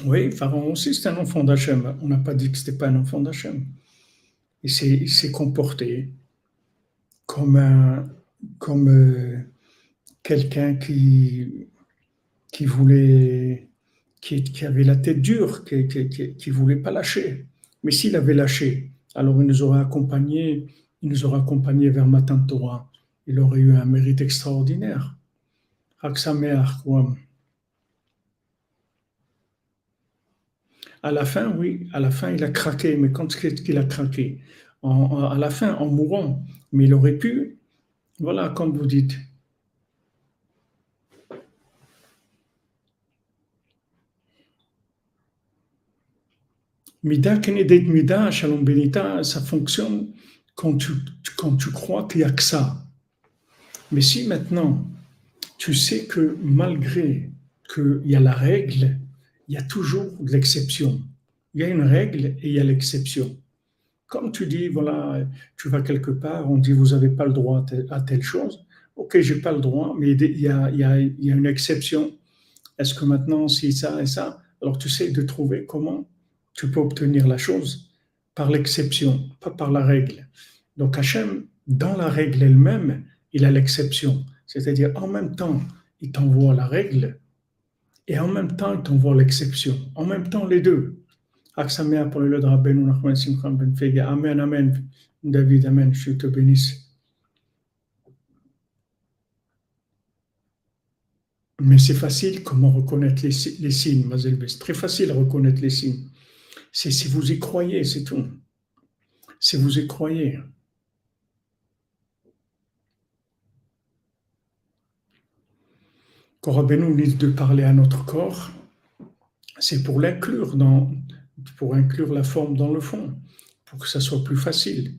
Oui, Pharaon aussi, c'est un enfant d'Hachem. On n'a pas dit que ce n'était pas un enfant d'Hachem. Il s'est comporté comme, un, comme euh, quelqu'un qui, qui voulait, qui, avait la tête dure, qui ne voulait pas lâcher. Mais s'il avait lâché, alors il nous aurait accompagnés il nous aurait accompagnés vers Matan Torah. Il aurait eu un mérite extraordinaire. À la fin, oui, à la fin, il a craqué, mais quand est-ce qu'il a craqué? À la fin, en mourant. Mais il aurait pu, voilà, comme vous dites, Mida Kenedet Mida, Shalom Benita, ça fonctionne quand tu, quand tu crois qu'il n'y a que ça. Mais si maintenant tu sais que malgré qu'il y a la règle, il y a toujours l'exception. Il y a une règle et il y a l'exception. Comme tu dis, voilà, tu vas quelque part, on dit vous n'avez pas le droit à telle chose. Ok, j'ai pas le droit, mais il y a, y a, y a une exception. Est-ce que maintenant, si ça et ça, alors tu sais de trouver comment tu peux obtenir la chose par l'exception, pas par la règle. Donc Hachem, dans la règle elle-même, il a l'exception. C'est-à-dire, en même temps, il t'envoie la règle et en même temps, il t'envoie l'exception. En même temps, les deux. Aksamea pour le Rabbeinu Nachman Simchan Ben. Amen, Amen. David, Amen. Je te bénisse. Mais c'est facile comment reconnaître les, signes, Mazel C'est très facile à reconnaître les signes. C'est si vous y croyez, c'est tout. Si vous y croyez. Quand nous de parler à notre corps, c'est pour l'inclure dans, pour inclure la forme dans le fond, pour que ça soit plus facile,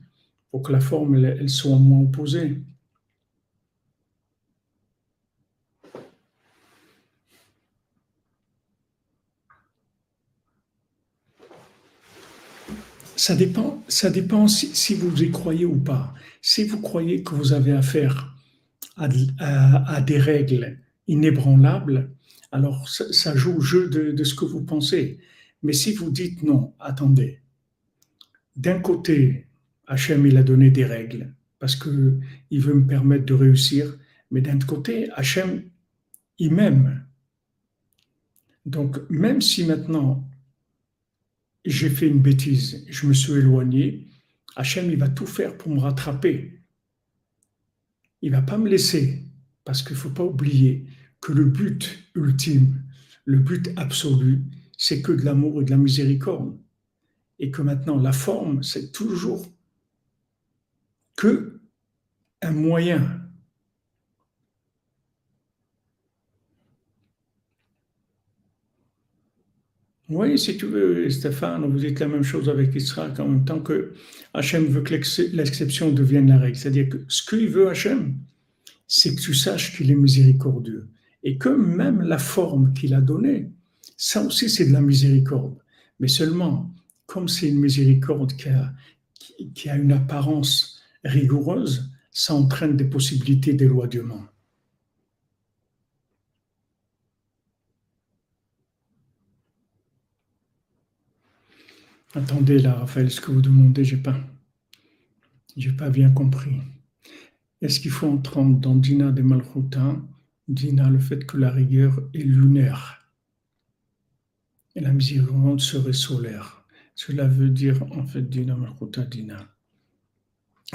pour que la forme elle, soit moins opposée. Ça dépend, ça dépend si, vous y croyez ou pas. Si vous croyez que vous avez affaire à des règles inébranlable, alors ça, joue au jeu de, ce que vous pensez. Mais si vous dites non, attendez, d'un côté, Hachem, il a donné des règles parce qu'il veut me permettre de réussir, mais d'un autre côté, Hachem, il m'aime. Donc, même si maintenant j'ai fait une bêtise, je me suis éloigné, Hachem, il va tout faire pour me rattraper. Il va pas me laisser, parce qu'il ne faut pas oublier que le but ultime, le but absolu, c'est que de l'amour et de la miséricorde. Et que maintenant, la forme, c'est toujours que un moyen. Oui, si tu veux, Stéphane, vous dites la même chose avec Israël, en que Hachem veut que l'exception devienne la règle. C'est-à-dire que ce qu'il veut, Hachem, c'est que tu saches qu'il est miséricordieux et que même la forme qu'il a donnée, ça aussi c'est de la miséricorde. Mais seulement, comme c'est une miséricorde qui a, une apparence rigoureuse, ça entraîne des possibilités d'éloignement. Attendez là, Raphaël, ce que vous demandez, j'ai pas, pas bien compris. Est-ce qu'il faut entendre dans Dina de Malchuta? Dina, le fait que la rigueur est lunaire la miséricorde serait solaire. Cela veut dire, en fait, Dina Malkuta Dina.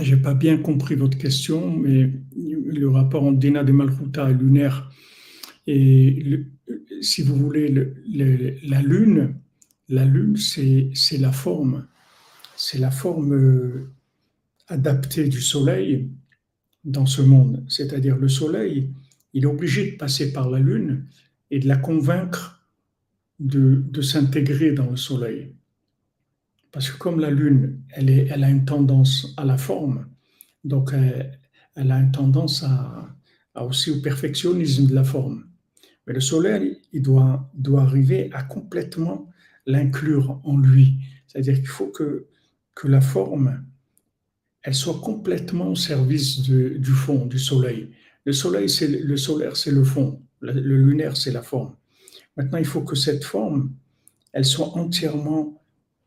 J'ai pas bien compris votre question, mais le rapport entre Dina de Malkuta et lunaire, et si vous voulez, la lune, la lune, c'est la forme, c'est la forme euh, adaptée du soleil dans ce monde. C'est-à-dire le soleil, il est obligé de passer par la Lune et de la convaincre de, s'intégrer dans le Soleil. Parce que comme la Lune, elle, a une tendance à la forme, donc elle, a une tendance à, aussi au perfectionnisme de la forme. Mais le Soleil, il doit, arriver à complètement l'inclure en lui. C'est-à-dire qu'il faut que, que la forme, elle soit complètement au service du fond, du Soleil. Le soleil, c'est le solaire, c'est le fond. Le, lunaire, c'est la forme. Maintenant, il faut que cette forme, elle soit entièrement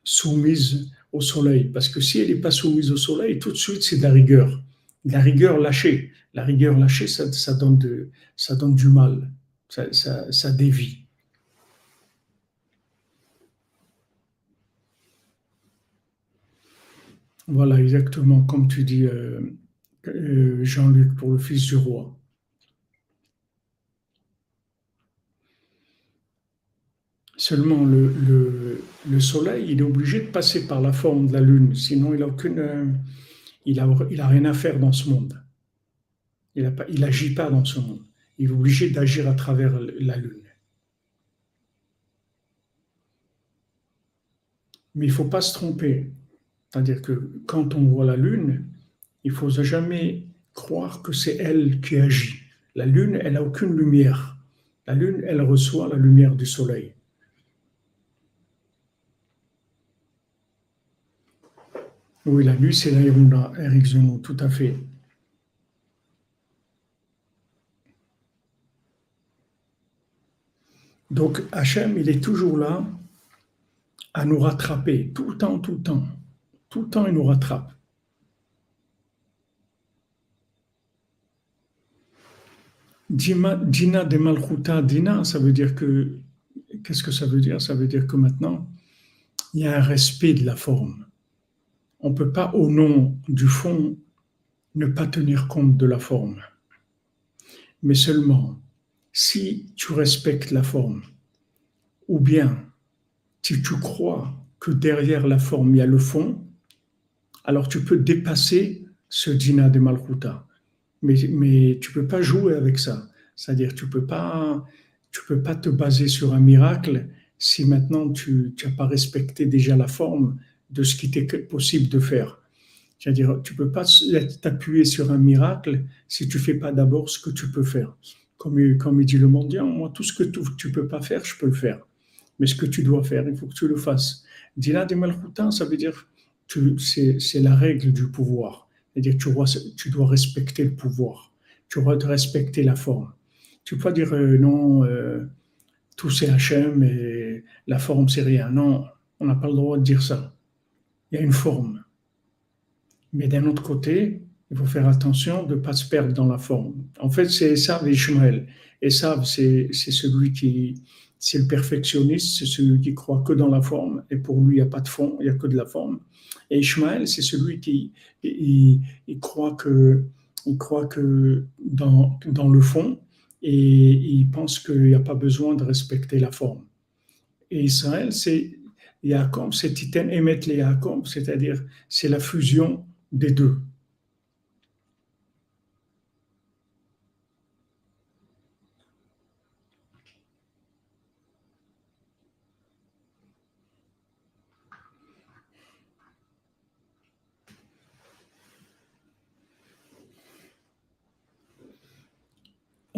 soumise au soleil. Parce que si elle n'est pas soumise au soleil, tout de suite, c'est de la rigueur. la rigueur lâchée. La rigueur lâchée, ça, donne, de, du mal. Ça, ça, dévie. Voilà, exactement comme tu dis. Euh, euh, Jean-Luc pour le fils du roi. Seulement, le, le, soleil, il est obligé de passer par la forme de la lune, sinon il n'a aucune, il a, il a rien à faire dans ce monde. Il n'agit pas, pas dans ce monde. Il est obligé d'agir à travers la lune. Mais il ne faut pas se tromper. C'est-à-dire que quand on voit la Lune, il ne faut jamais croire que c'est elle qui agit. La Lune, elle n'a aucune lumière. La Lune, elle reçoit la lumière du Soleil. Oui, la Lune, c'est l'aérona, Eric Zenon, tout à fait. Donc Hachem, il est toujours là à nous rattraper, tout le temps, tout le temps. Tout le temps, il nous rattrape. Dina de Malchuta, Dina, ça veut dire que, qu'est-ce que ça veut dire? Ça veut dire que maintenant, il y a un respect de la forme. On ne peut pas, au nom du fond, ne pas tenir compte de la forme. Mais seulement, si tu respectes la forme, ou bien si tu crois que derrière la forme, il y a le fond, alors tu peux dépasser ce dina de Malchuta. Mais, mais tu peux pas jouer avec ça. C'est-à-dire, tu peux pas, peux pas te baser sur un miracle si maintenant tu n'as pas respecté déjà la forme de ce qui était possible de faire. C'est-à-dire, tu peux pas t'appuyer sur un miracle si tu fais pas d'abord ce que tu peux faire. Comme, comme dit le mendiant, moi, tout ce que tu, ne peux pas faire, je peux le faire. Mais ce que tu dois faire, il faut que tu le fasses. Dina de Malchuta, ça veut dire c'est la règle du pouvoir. C'est-à-dire tu dois, tu dois respecter le pouvoir, tu dois respecter la forme. Tu peux pas dire euh, non, euh, tout c'est Hachem et la forme c'est rien. Non, on n'a pas le droit de dire ça. Il y a une forme. Mais d'un autre côté, il faut faire attention de ne pas se perdre dans la forme. En fait, c'est Esav et Ishmael. Esav, c'est celui qui, c'est le perfectionniste, c'est celui qui croit que dans la forme, et pour lui, il n'y a pas de fond, il n'y a que de la forme. Et Ishmael, c'est celui qui il, croit que, il croit que dans, dans le fond, et il pense qu'il n'y a pas besoin de respecter la forme. Et Israël, c'est Yaakov, c'est Titan Emet les Yaakov, c'est-à-dire c'est la fusion des deux.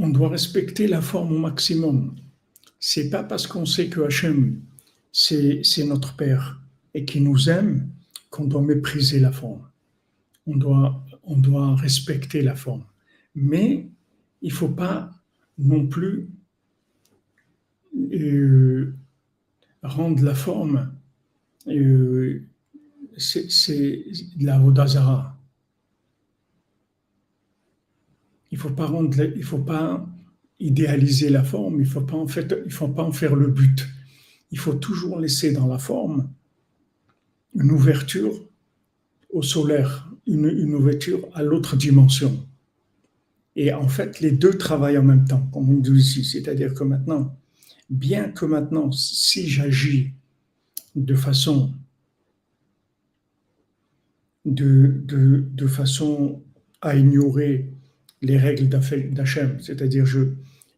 on doit respecter la forme au maximum. C'est pas parce qu'on sait que Hachem, c'est notre Père et qu'il nous aime qu'on doit mépriser la forme. On doit, on doit respecter la forme. Mais il ne faut pas non plus euh, rendre la forme, euh, c'est la Vodazara. il faut pas faut pas idéaliser la forme, il faut pas en fait, faut pas en faire le but. Il faut toujours laisser dans la forme une ouverture au solaire, une, ouverture à l'autre dimension. Et en fait, les deux travaillent en même temps, comme on dit ici. C'est-à-dire que maintenant, bien que maintenant, si j'agis de façon à ignorer les règles d'Hachem, c'est-à-dire je,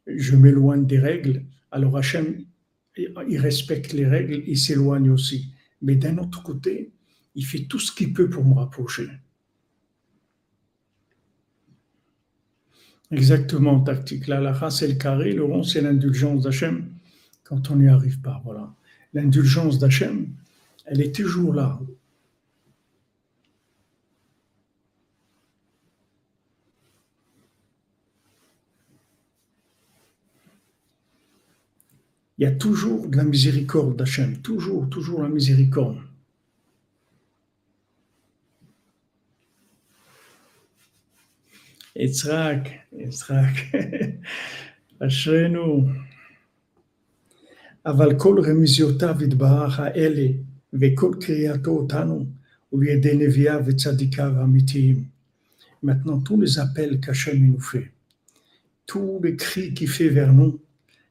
je m'éloigne des règles, alors Hachem, il respecte les règles, il s'éloigne aussi. Mais d'un autre côté, il fait tout ce qu'il peut pour me rapprocher. Exactement, tactique. La race, c'est le carré, le rond, c'est l'indulgence d'Hachem quand on n'y arrive pas. Voilà. L'indulgence d'Hachem, elle est toujours là. il y a toujours de la miséricorde d'Hachem, toujours, toujours la miséricorde. יצחק, יצחק, אשרינו. אבל כל רמיזיותיו יתברך האלה וכל קריאתו אותנו הוא לידי נביאיו וצדיקיו האמיתיים. Maintenant, tous les appels qu'Hachem nous fait, tous les cris qu'il fait vers nous,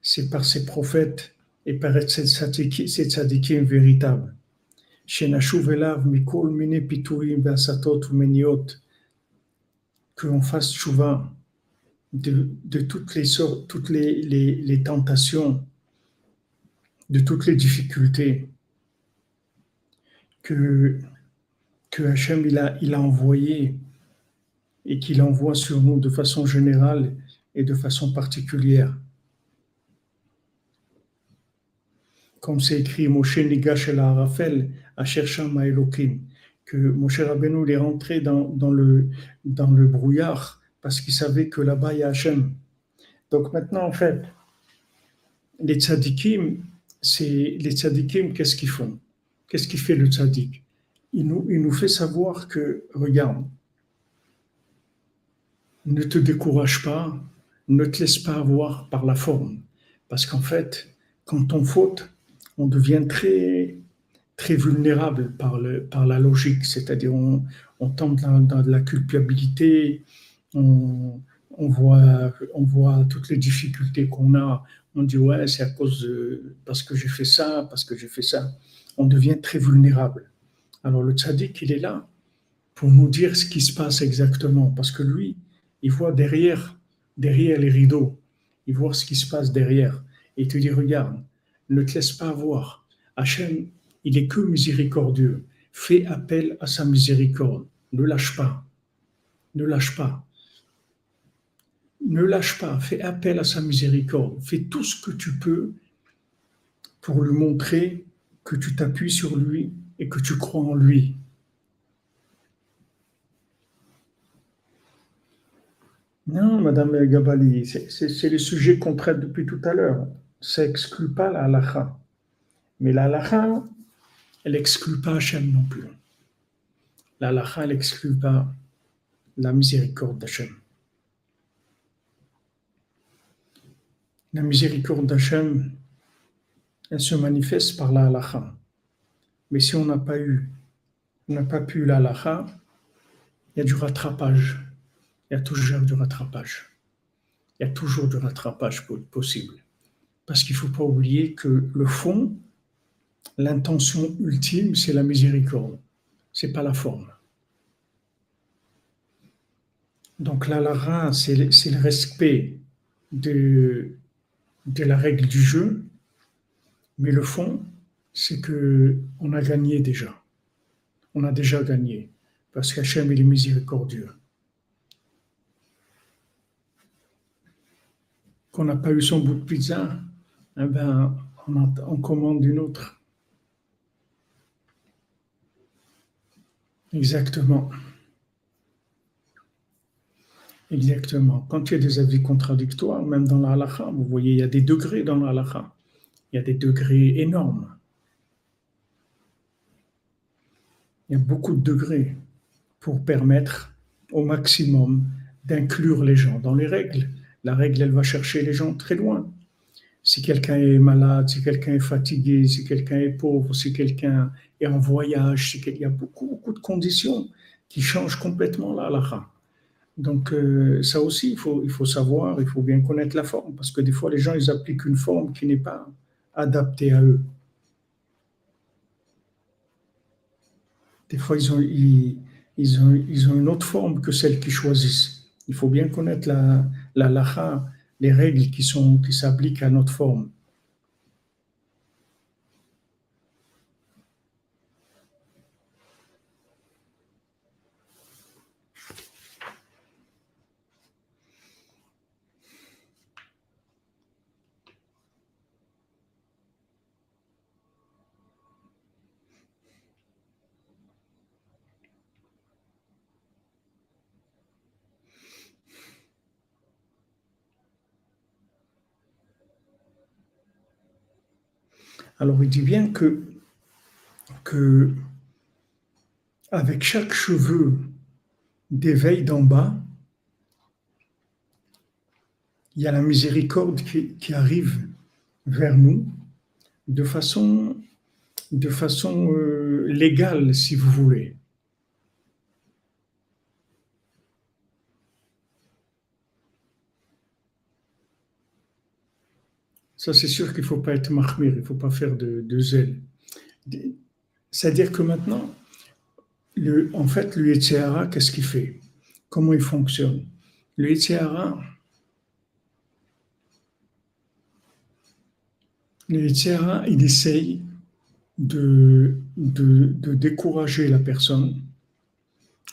c'est par ses prophètes et par ses tzadikim véritables. meniot, qu'on fasse chouva de, de, toutes les toutes les, les, les, tentations, de toutes les difficultés. que, que Hachem a, il a envoyé et qu'il envoie sur nous de façon générale et de façon particulière. Comme c'est écrit, Moshe Nigash el Arafel, Asher Elohim, que Moshe Rabbeinu est rentré dans, dans, le, dans le brouillard parce qu'il savait que là-bas il y a Hachem. Donc maintenant, en fait, les tzadikim, c'est les tzadikim, qu'est-ce qu'ils font? Qu'est-ce qui fait le tzadik? Il nous, il nous fait savoir que, regarde, ne te décourage pas, ne te laisse pas avoir par la forme. Parce qu'en fait, quand on faute, on devient très, très vulnérable par, le, par la logique, c'est-à-dire on, on tombe dans, dans, la culpabilité, on, on, voit, on voit toutes les difficultés qu'on a, on dit ouais, c'est à cause de, parce que j'ai fait ça, parce que j'ai fait ça. On devient très vulnérable. Alors le tzaddik, il est là pour nous dire ce qui se passe exactement, parce que lui, il voit derrière, derrière les rideaux, il voit ce qui se passe derrière. Et il te dit, regarde, ne te laisse pas voir. Hachem, il est que miséricordieux. Fais appel à sa miséricorde. Ne lâche pas. Ne lâche pas. Ne lâche pas. Fais appel à sa miséricorde. Fais tout ce que tu peux pour lui montrer que tu t'appuies sur lui et que tu crois en lui. Non, Madame Gabali, c'est le sujet qu'on traite depuis tout à l'heure. Ça n'exclut pas la halakha. Mais la halakha, elle n'exclut pas Hachem non plus. La halakha, elle n'exclut pas la miséricorde d'Hachem. La miséricorde d'Hachem, elle se manifeste par la halakha. Mais si on n'a pas eu, on n'a pas pu la halakha, il y a du rattrapage il y a toujours du rattrapage. Il y a toujours du rattrapage possible. Parce qu'il ne faut pas oublier que le fond, l'intention ultime, c'est la miséricorde. Ce n'est pas la forme. Donc là, la c'est le respect de, de la règle du jeu, mais le fond, c'est que on a gagné déjà. On a déjà gagné parce qu'Hachem il est miséricordieux. qu'on n'a pas eu son bout de pizza, eh ben, on, commande une autre. Exactement. Exactement. Quand il y a des avis contradictoires, même dans la vous voyez, il y a des degrés dans la. Il y a des degrés énormes. Il y a beaucoup de degrés pour permettre au maximum d'inclure les gens dans les règles. La règle, elle va chercher les gens très loin. Si quelqu'un est malade, si quelqu'un est fatigué, si quelqu'un est pauvre, si quelqu'un est en voyage, il y a beaucoup, beaucoup de conditions qui changent complètement la halakha. Donc euh, ça aussi, il faut, il faut savoir, il faut bien connaître la forme, parce que des fois, les gens, ils appliquent une forme qui n'est pas adaptée à eux. Des fois, ils ont, ils, ont, ils ont une autre forme que celle qu'ils choisissent. Il faut bien connaître la, la lacha, les règles qui sont qui s'appliquent à notre forme. Alors il dit bien que, avec chaque cheveu d'éveil d'en bas, il y a la miséricorde qui, arrive vers nous de façon, de façon euh, légale, si vous voulez. Ça, c'est sûr qu'il ne faut pas être mahmir, il ne faut pas faire de, zèle. C'est-à-dire que maintenant, en fait, le qu'est-ce qu'il fait? Comment il fonctionne? Le Yetzirah, le il essaye de, de, décourager la personne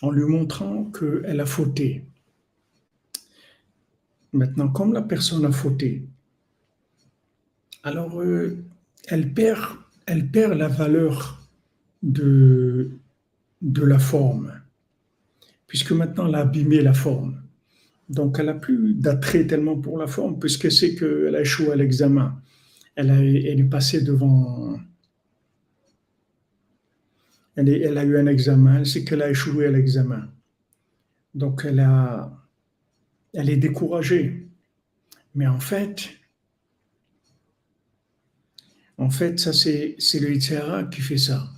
en lui montrant qu'elle a fauté. Maintenant, comme la personne a fauté, alors euh, elle, perd, elle perd la valeur de, de la forme, puisque maintenant elle a abîmé la forme. Donc elle n'a plus d'attrait tellement pour la forme, puisque c'est qu'elle a échoué à l'examen. Elle, est passée devant, elle, a eu un examen, c'est qu'elle a échoué à l'examen. Donc elle est découragée. Mais en fait, en fait, ça c'est, le ITRA qui fait ça.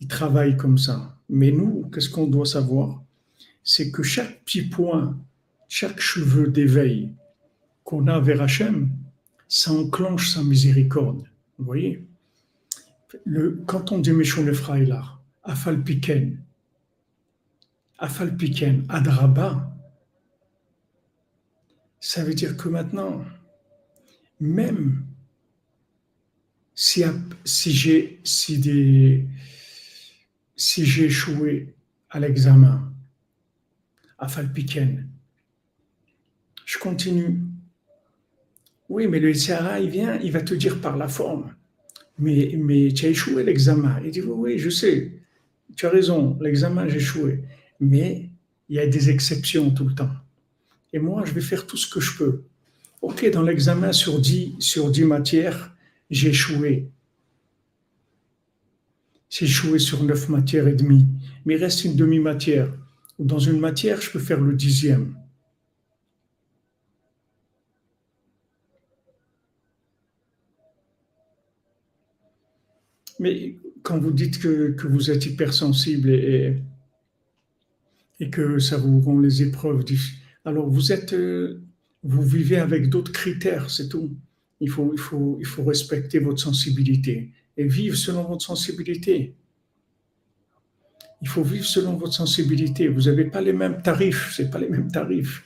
Il travaille comme ça. Mais nous, qu'est-ce qu'on doit savoir? C'est que chaque petit point, chaque cheveu d'éveil qu'on a vers Hachem, ça enclenche sa miséricorde. Vous voyez? Le, Quand on dit le là, Afalpiken, Afalpiken, Adraba, ça veut dire que maintenant, même si, j'ai si si échoué à l'examen, Afalpiken, je continue. Oui, mais le Sahara, il vient, il va te dire par la forme. Mais, mais tu as échoué l'examen. Il dit, oui, oui, je sais tu as raison, l'examen, j'ai échoué. Mais il y a des exceptions tout le temps. Et moi, je vais faire tout ce que je peux. Ok, dans l'examen sur 10, sur 10 matières, j'ai échoué. J'ai échoué sur 9 matières et demie. Mais il reste une demi-matière. Dans une matière, je peux faire le dixième. Mais quand vous dites que, vous êtes hypersensible et, et que ça vous rend les épreuves alors vous êtes, euh, vous vivez avec d'autres critères, c'est tout. Il faut, il, faut, il faut respecter votre sensibilité et vivre selon votre sensibilité. Il faut vivre selon votre sensibilité. Vous n'avez pas les mêmes tarifs, c'est pas les mêmes tarifs.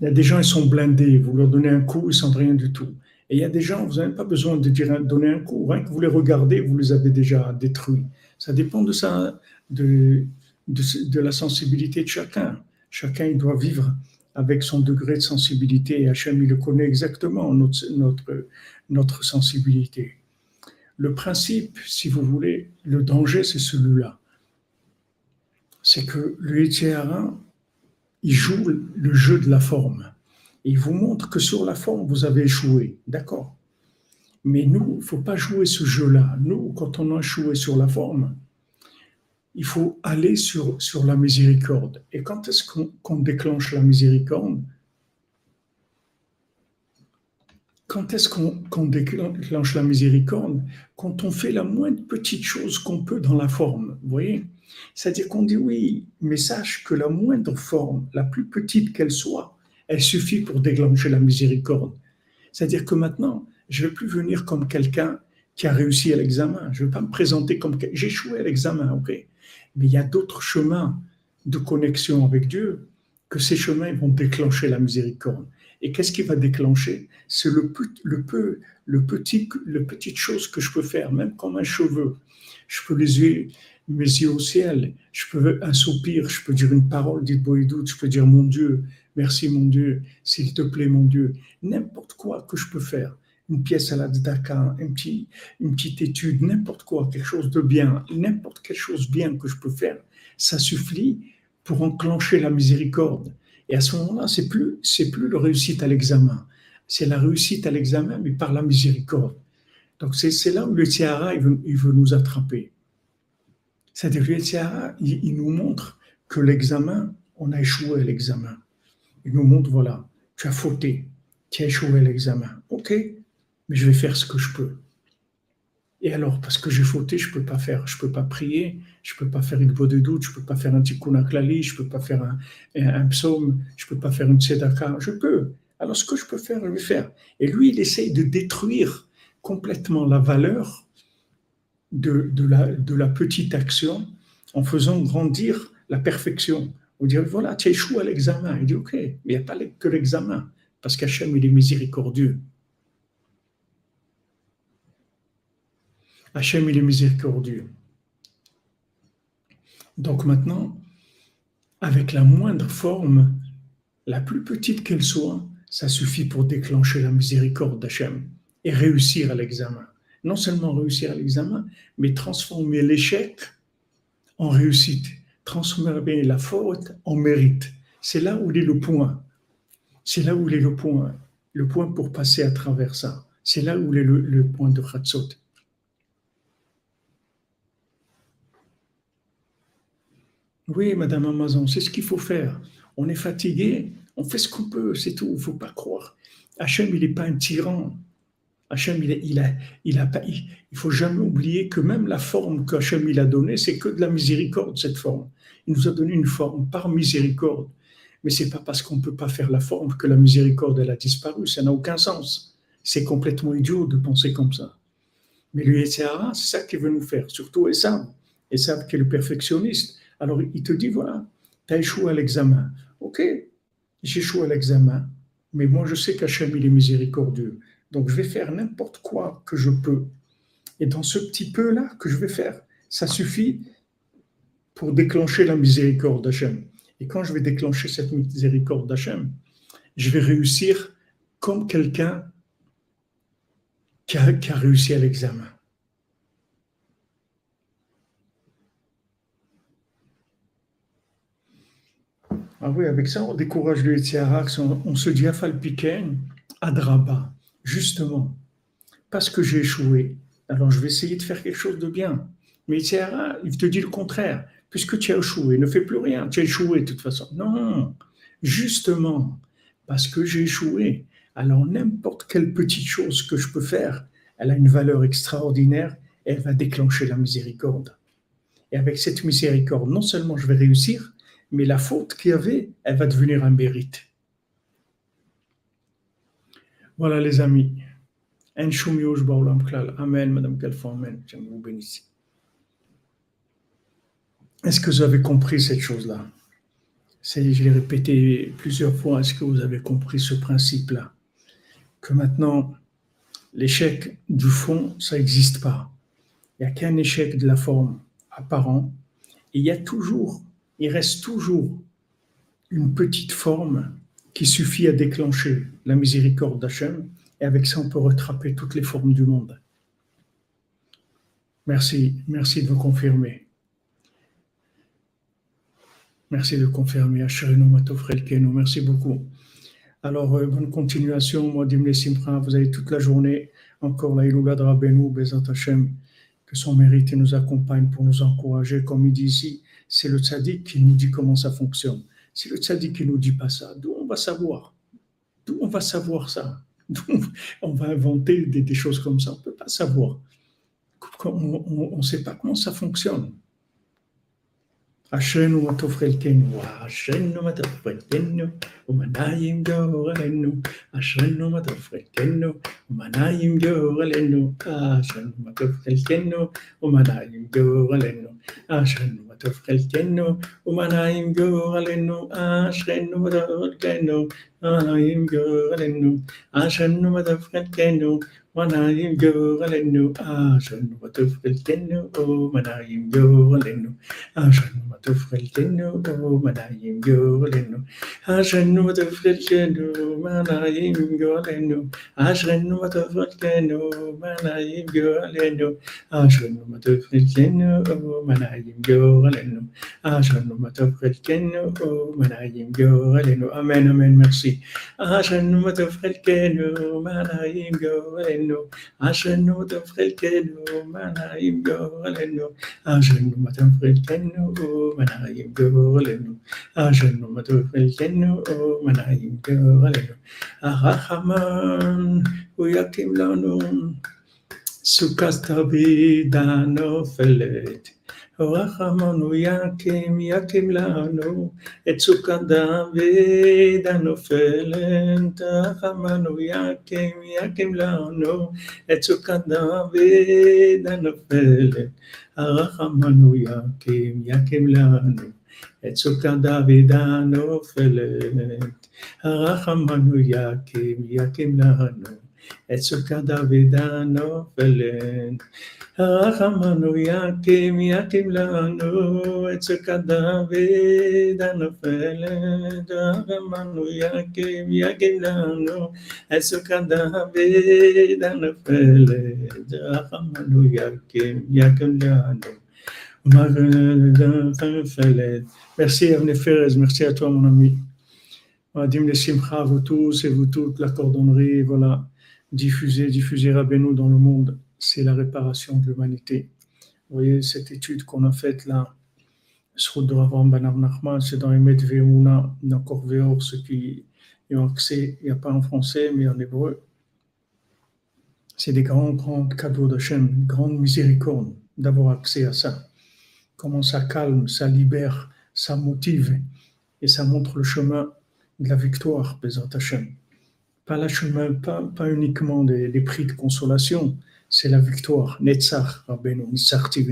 Il y a des gens, ils sont blindés. Vous leur donnez un coup, ils sentent rien du tout. Et il y a des gens, vous n'avez pas besoin de dire, donner un coup, rien que vous les regardez, vous les avez déjà détruits. Ça dépend de, ça, de, de, la sensibilité de chacun. Chacun il doit vivre avec son degré de sensibilité. Et Hachem, il le connaît exactement, notre, notre, notre sensibilité. Le principe, si vous voulez, le danger, c'est celui-là. C'est que le Yitzhara, il joue le jeu de la forme il vous montre que sur la forme, vous avez échoué. D'accord. Mais nous, il ne faut pas jouer ce jeu-là. Nous, quand on a échoué sur la forme, il faut aller sur, sur la miséricorde. Et quand est-ce qu'on déclenche la miséricorde? Quand est-ce qu'on déclenche la miséricorde? Quand on fait la moindre petite chose qu'on peut dans la forme. Vous voyez? C'est-à-dire qu'on dit oui, mais sache que la moindre forme, la plus petite qu'elle soit, elle suffit pour déclencher la miséricorde. C'est-à-dire que maintenant, je ne vais plus venir comme quelqu'un qui a réussi à l'examen. Je ne vais pas me présenter comme j'ai échoué à l'examen, ok? Mais il y a d'autres chemins de connexion avec Dieu que ces chemins vont déclencher la miséricorde. Et qu'est-ce qui va déclencher? C'est le, peu, le petit, le petite chose que je peux faire, même comme un cheveu. Je peux les yeux, mes yeux au ciel, je peux un soupir, je peux dire une parole, dites doute, je peux dire mon Dieu, Merci mon Dieu, s'il te plaît mon Dieu, n'importe quoi que je peux faire, une pièce à la Daka, un petit, une petite étude, n'importe quoi, quelque chose de bien, n'importe quelle chose bien que je peux faire, ça suffit pour enclencher la miséricorde. Et à ce moment-là, c'est plus, plus la réussite à l'examen, c'est la réussite à l'examen, mais par la miséricorde. Donc c'est là où le Tiara, il veut, nous attraper. C'est-à-dire que le Tiara, il, il nous montre que l'examen, on a échoué à l'examen. Il nous montre, voilà, tu as fauté, tu as échoué à l'examen. Ok, mais je vais faire ce que je peux. Et alors, parce que j'ai fauté, je ne peux pas faire, je peux pas prier, je ne peux pas faire une voix de doute, je ne peux pas faire un tikkun aklali, je ne peux pas faire un, psaume, je ne peux pas faire une tzedaka, je peux. Alors, ce que je peux faire, je vais faire. Et lui, il essaye de détruire complètement la valeur de, la, de la petite action en faisant grandir la perfection, vous dire, voilà, tu échoué à l'examen. Il dit, ok, mais il n'y a pas que l'examen, parce qu'Hachem, il est miséricordieux. Hachem, il est miséricordieux. Donc maintenant, avec la moindre forme, la plus petite qu'elle soit, ça suffit pour déclencher la miséricorde d'Hachem et réussir à l'examen. Non seulement réussir à l'examen, mais transformer l'échec en réussite, transformer la faute en mérite. C'est là où est le point. C'est là où est le point. Le point pour passer à travers ça. C'est là où est le, point de Khatsot. Oui, Madame Amazon, c'est ce qu'il faut faire. On est fatigué, on fait ce qu'on peut, c'est tout. Il ne faut pas croire. Hachem, il n'est pas un tyran. Hachem, il, il, a, il, a, il faut jamais oublier que même la forme qu'Hachem il a donnée, c'est que de la miséricorde, cette forme. Il nous a donné une forme par miséricorde. Mais c'est pas parce qu'on ne peut pas faire la forme que la miséricorde, elle a disparu. Ça n'a aucun sens. C'est complètement idiot de penser comme ça. Mais Yetzirah, c'est ça qu'il veut nous faire, surtout Esav. Esav qui est le perfectionniste. Alors il te dit, voilà, tu as échoué à l'examen. Ok, j'échoue à l'examen, mais moi je sais qu'Hachem, il est miséricordieux. Donc je vais faire n'importe quoi que je peux. Et dans ce petit peu-là que je vais faire, ça suffit pour déclencher la miséricorde d'Hachem. Et quand je vais déclencher cette miséricorde d'Hachem, je vais réussir comme quelqu'un qui a, qui a réussi à l'examen. Ah oui, avec ça, on décourage le Yetzirah, on, se dit à Falpiken, Adraba, justement, parce que j'ai échoué, alors je vais essayer de faire quelque chose de bien. Mais Yetzirah, il te dit le contraire, puisque tu as échoué, ne fais plus rien, tu as échoué de toute façon. Non, justement, parce que j'ai échoué, alors n'importe quelle petite chose que je peux faire, elle a une valeur extraordinaire, elle va déclencher la miséricorde. Et avec cette miséricorde, non seulement je vais réussir, mais la faute qu'il y avait, elle va devenir un mérite. Voilà les amis. Amen, Madame Kalfa, Amen. Je vous bénisse. Est-ce que vous avez compris cette chose-là? Je l'ai répété plusieurs fois. Est-ce que vous avez compris ce principe-là? Que maintenant, l'échec du fond, ça n'existe pas. Il n'y a qu'un échec de la forme apparent. Et il y a toujours il reste toujours une petite forme qui suffit à déclencher la miséricorde d'Hachem, et avec ça, on peut rattraper toutes les formes du monde. Merci, merci de me confirmer. Merci de confirmer. Merci beaucoup. Alors, euh, bonne continuation. Moi, Dimle vous avez toute la journée encore la Iloula de Rabbeinu, Bezat Hashem, que son mérite nous accompagne pour nous encourager, comme il dit ici c'est le tzaddik qui nous dit comment ça fonctionne. C'est le tzaddik qui nous dit pas ça. D'où on va savoir D'où on va savoir ça On va inventer des, choses comme ça. On ne peut pas savoir. On ne sait pas comment ça fonctionne. אשרינו מה טוב חלקנו, אשרינו מה טוב חלקנו, ומנעים גורלנו, אשרינו מה טוב חלקנו, ומנעים גורלנו, אשרינו מה טוב חלקנו, ומנעים גורלנו, אשרינו Torkelkenu, Umanaim Goralenu, Ashrenu, Rodgenu, Alahim Görelenu, Ashanu Matafretenu, Manahim Görelenu, Ashanu Matafretenu, O Manahim Görelenu, Ashanu Matafretenu, O Manahim Görelenu, Ashanu Matafretenu, Manahim Görelenu, Ashanu Matafretenu, Manahim Görelenu, Ashanu Matafretenu, O Manahim Görelenu, Ashanu Matafretenu, O Manahim Görelenu, Amen, Amen, merci. عشان متوفى الكينو معنا يمقو لأنه عشان متوفى الكينو معنا يمقو لأنه عشان متوفى الكينو معنا يمقو لأنه عشان متوفى الكينو معنا يمقو لأنه أخا خمان ويكتم لونه سكاستبي دانو فلت רחמנו יקים יקים לנו את סוכת דוד הנופלת, רחמנו יקים יקים לנו את סוכת דוד הנופלת, הרחמנו יקים יקים לנו את סוכת דוד הנופלת, הרחמנו יקים יקים לנו אצל דוד נופלת. הרחמנו יקים יקים לנו אצל דוד הנופלת. הרחמנו יקים יקים לנו אצל דוד הנופלת. הרחמנו יקים יקים לנו. Merci Avne Ferez, merci à toi mon ami. Dim les Simcha, vous tous et vous toutes, la cordonnerie, voilà, diffuser, diffuser Rabbeinu dans le monde, c'est la réparation de l'humanité. Vous voyez, cette étude qu'on a faite là, Ben c'est dans Emet Veouna, dans Corvéor, ceux qui ont accès, il n'y a pas en français, mais en hébreu. C'est des grands, grands cadeaux d'Hachem, une grande miséricorde d'avoir accès à ça comment ça calme, ça libère, ça motive et ça montre le chemin de la victoire, Bézat Hashem. Pas, pas, pas uniquement des, prix de consolation, c'est la victoire. Netzach, Rabbeinu, Nisarti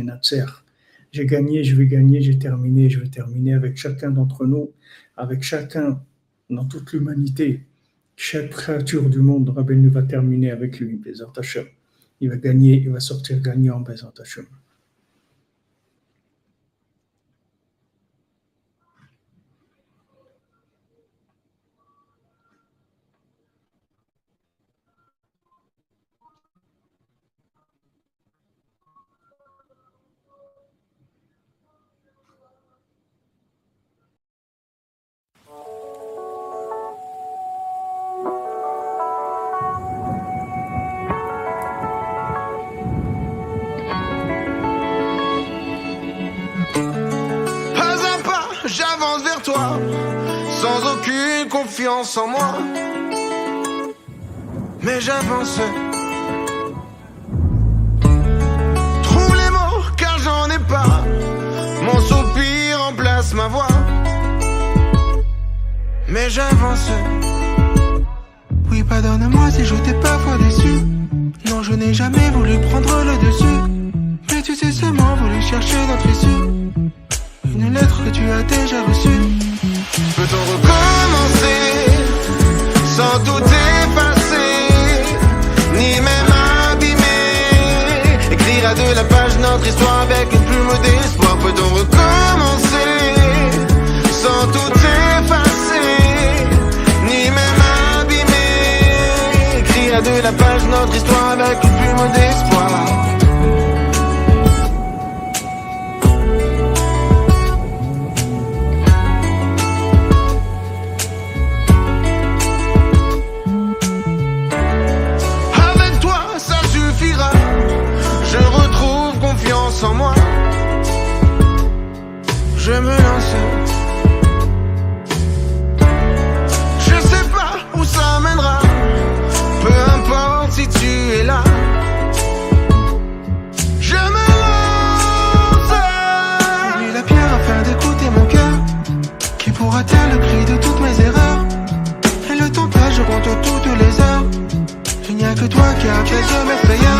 J'ai gagné, je vais gagner, j'ai terminé, je vais terminer avec chacun d'entre nous, avec chacun dans toute l'humanité. Chaque créature du monde, Rabbeinu va terminer avec lui, Bézat Hashem. Il va gagner, il va sortir gagnant, Bézat Hashem. Confiance en moi. Mais j'avance. Trouve les mots car j'en ai pas. Mon soupir remplace ma voix. Mais j'avance. Oui, pardonne-moi si je t'ai parfois déçu. Non, je n'ai jamais voulu prendre le dessus. Mais tu sais seulement voulu chercher notre issue. Une lettre que tu as déjà reçue. Peut-on recommencer sans tout effacer, ni même abîmer? Écrire à de la page notre histoire avec une plume d'espoir. Peut-on recommencer sans tout effacer, ni même abîmer? Écrire à de la page notre histoire avec une plume d'espoir. A que toi qui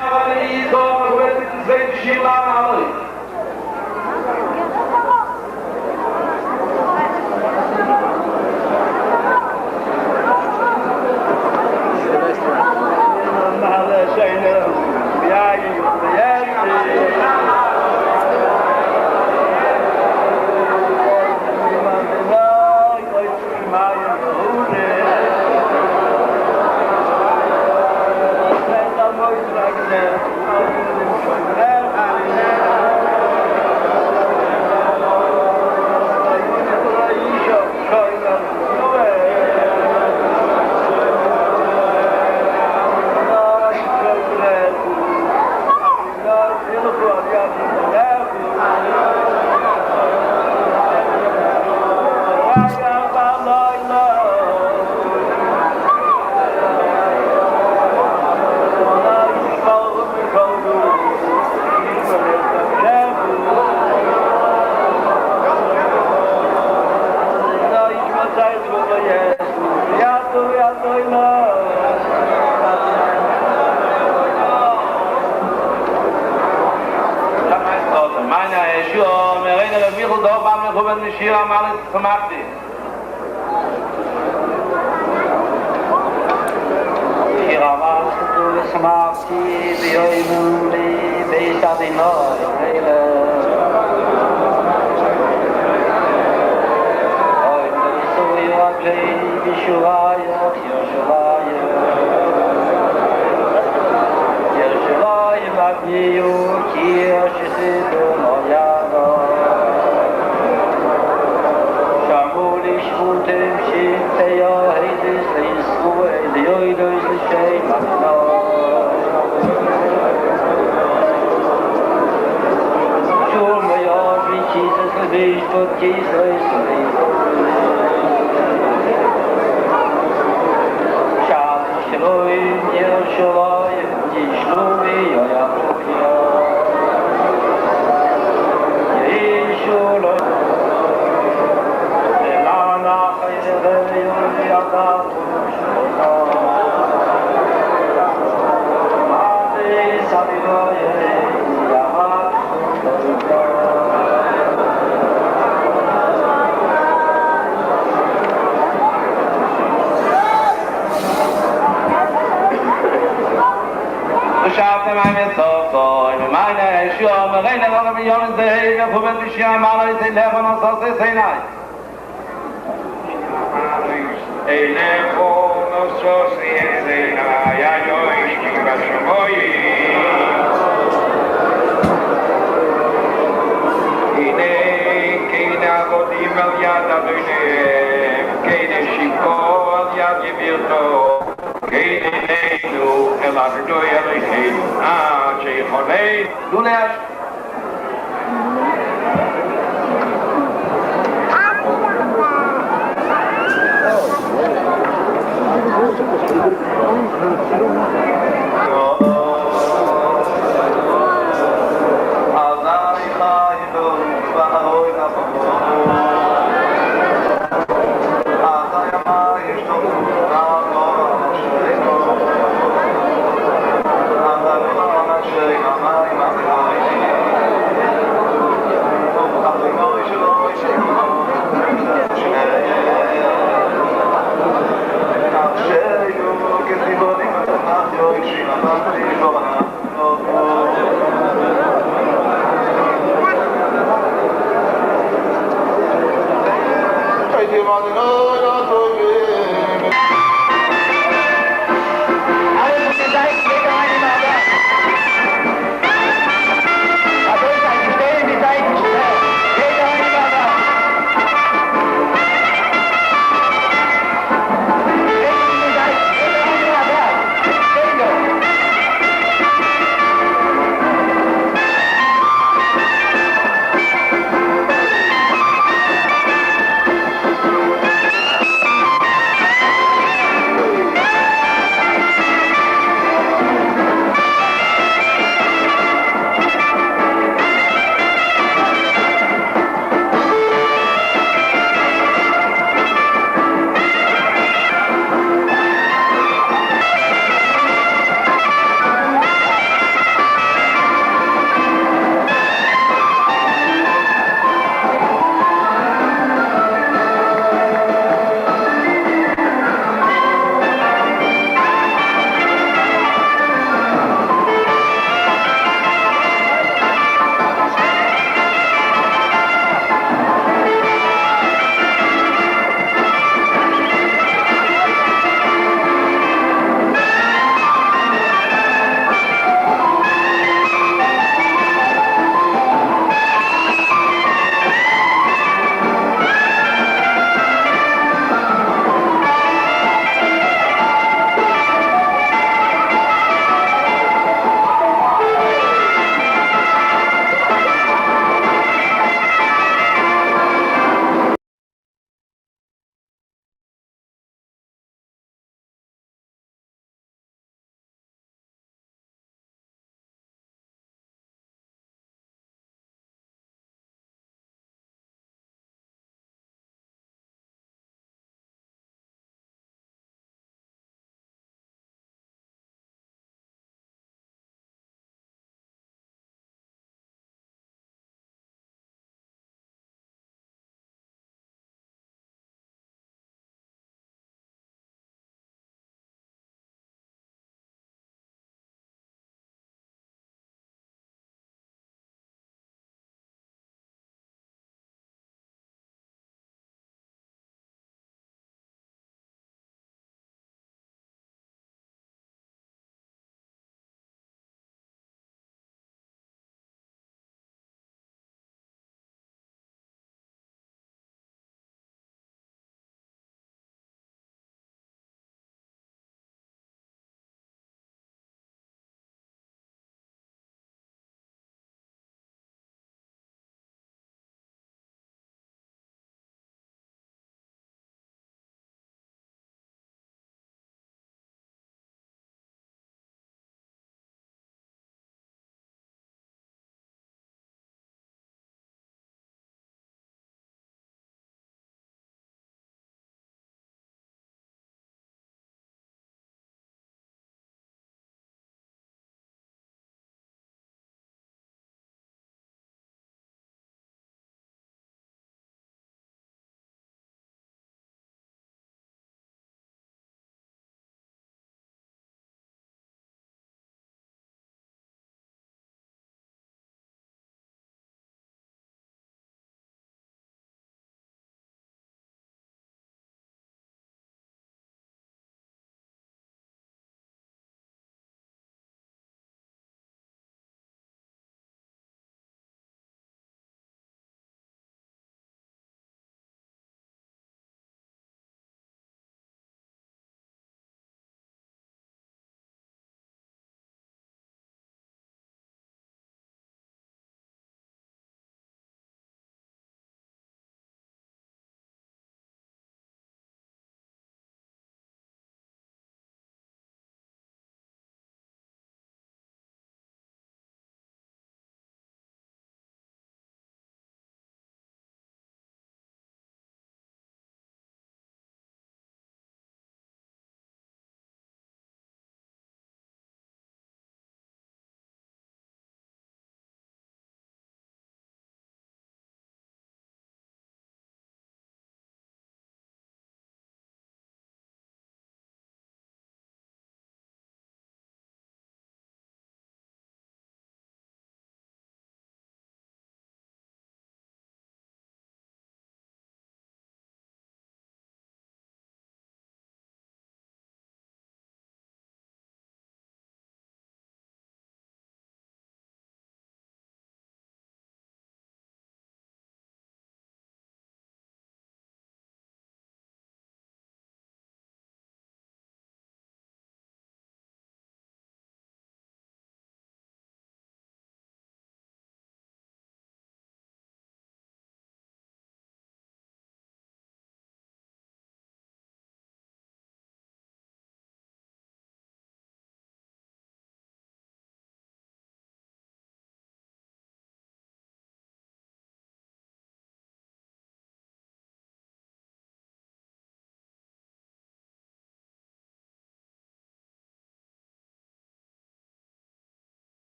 Avaliza o governo de na. רגע לא למיון את זה היגה פובן תשיעה מעלה את זה לבן עושה זה סיני אינך נוסו סיין סיני היו אישכים בשמויים הנה כנה עבודים על יד אדוניהם כנה שיפו על יד יבירתו כנה איננו אל ארדוי אליכם עד שיכולנו ちょっと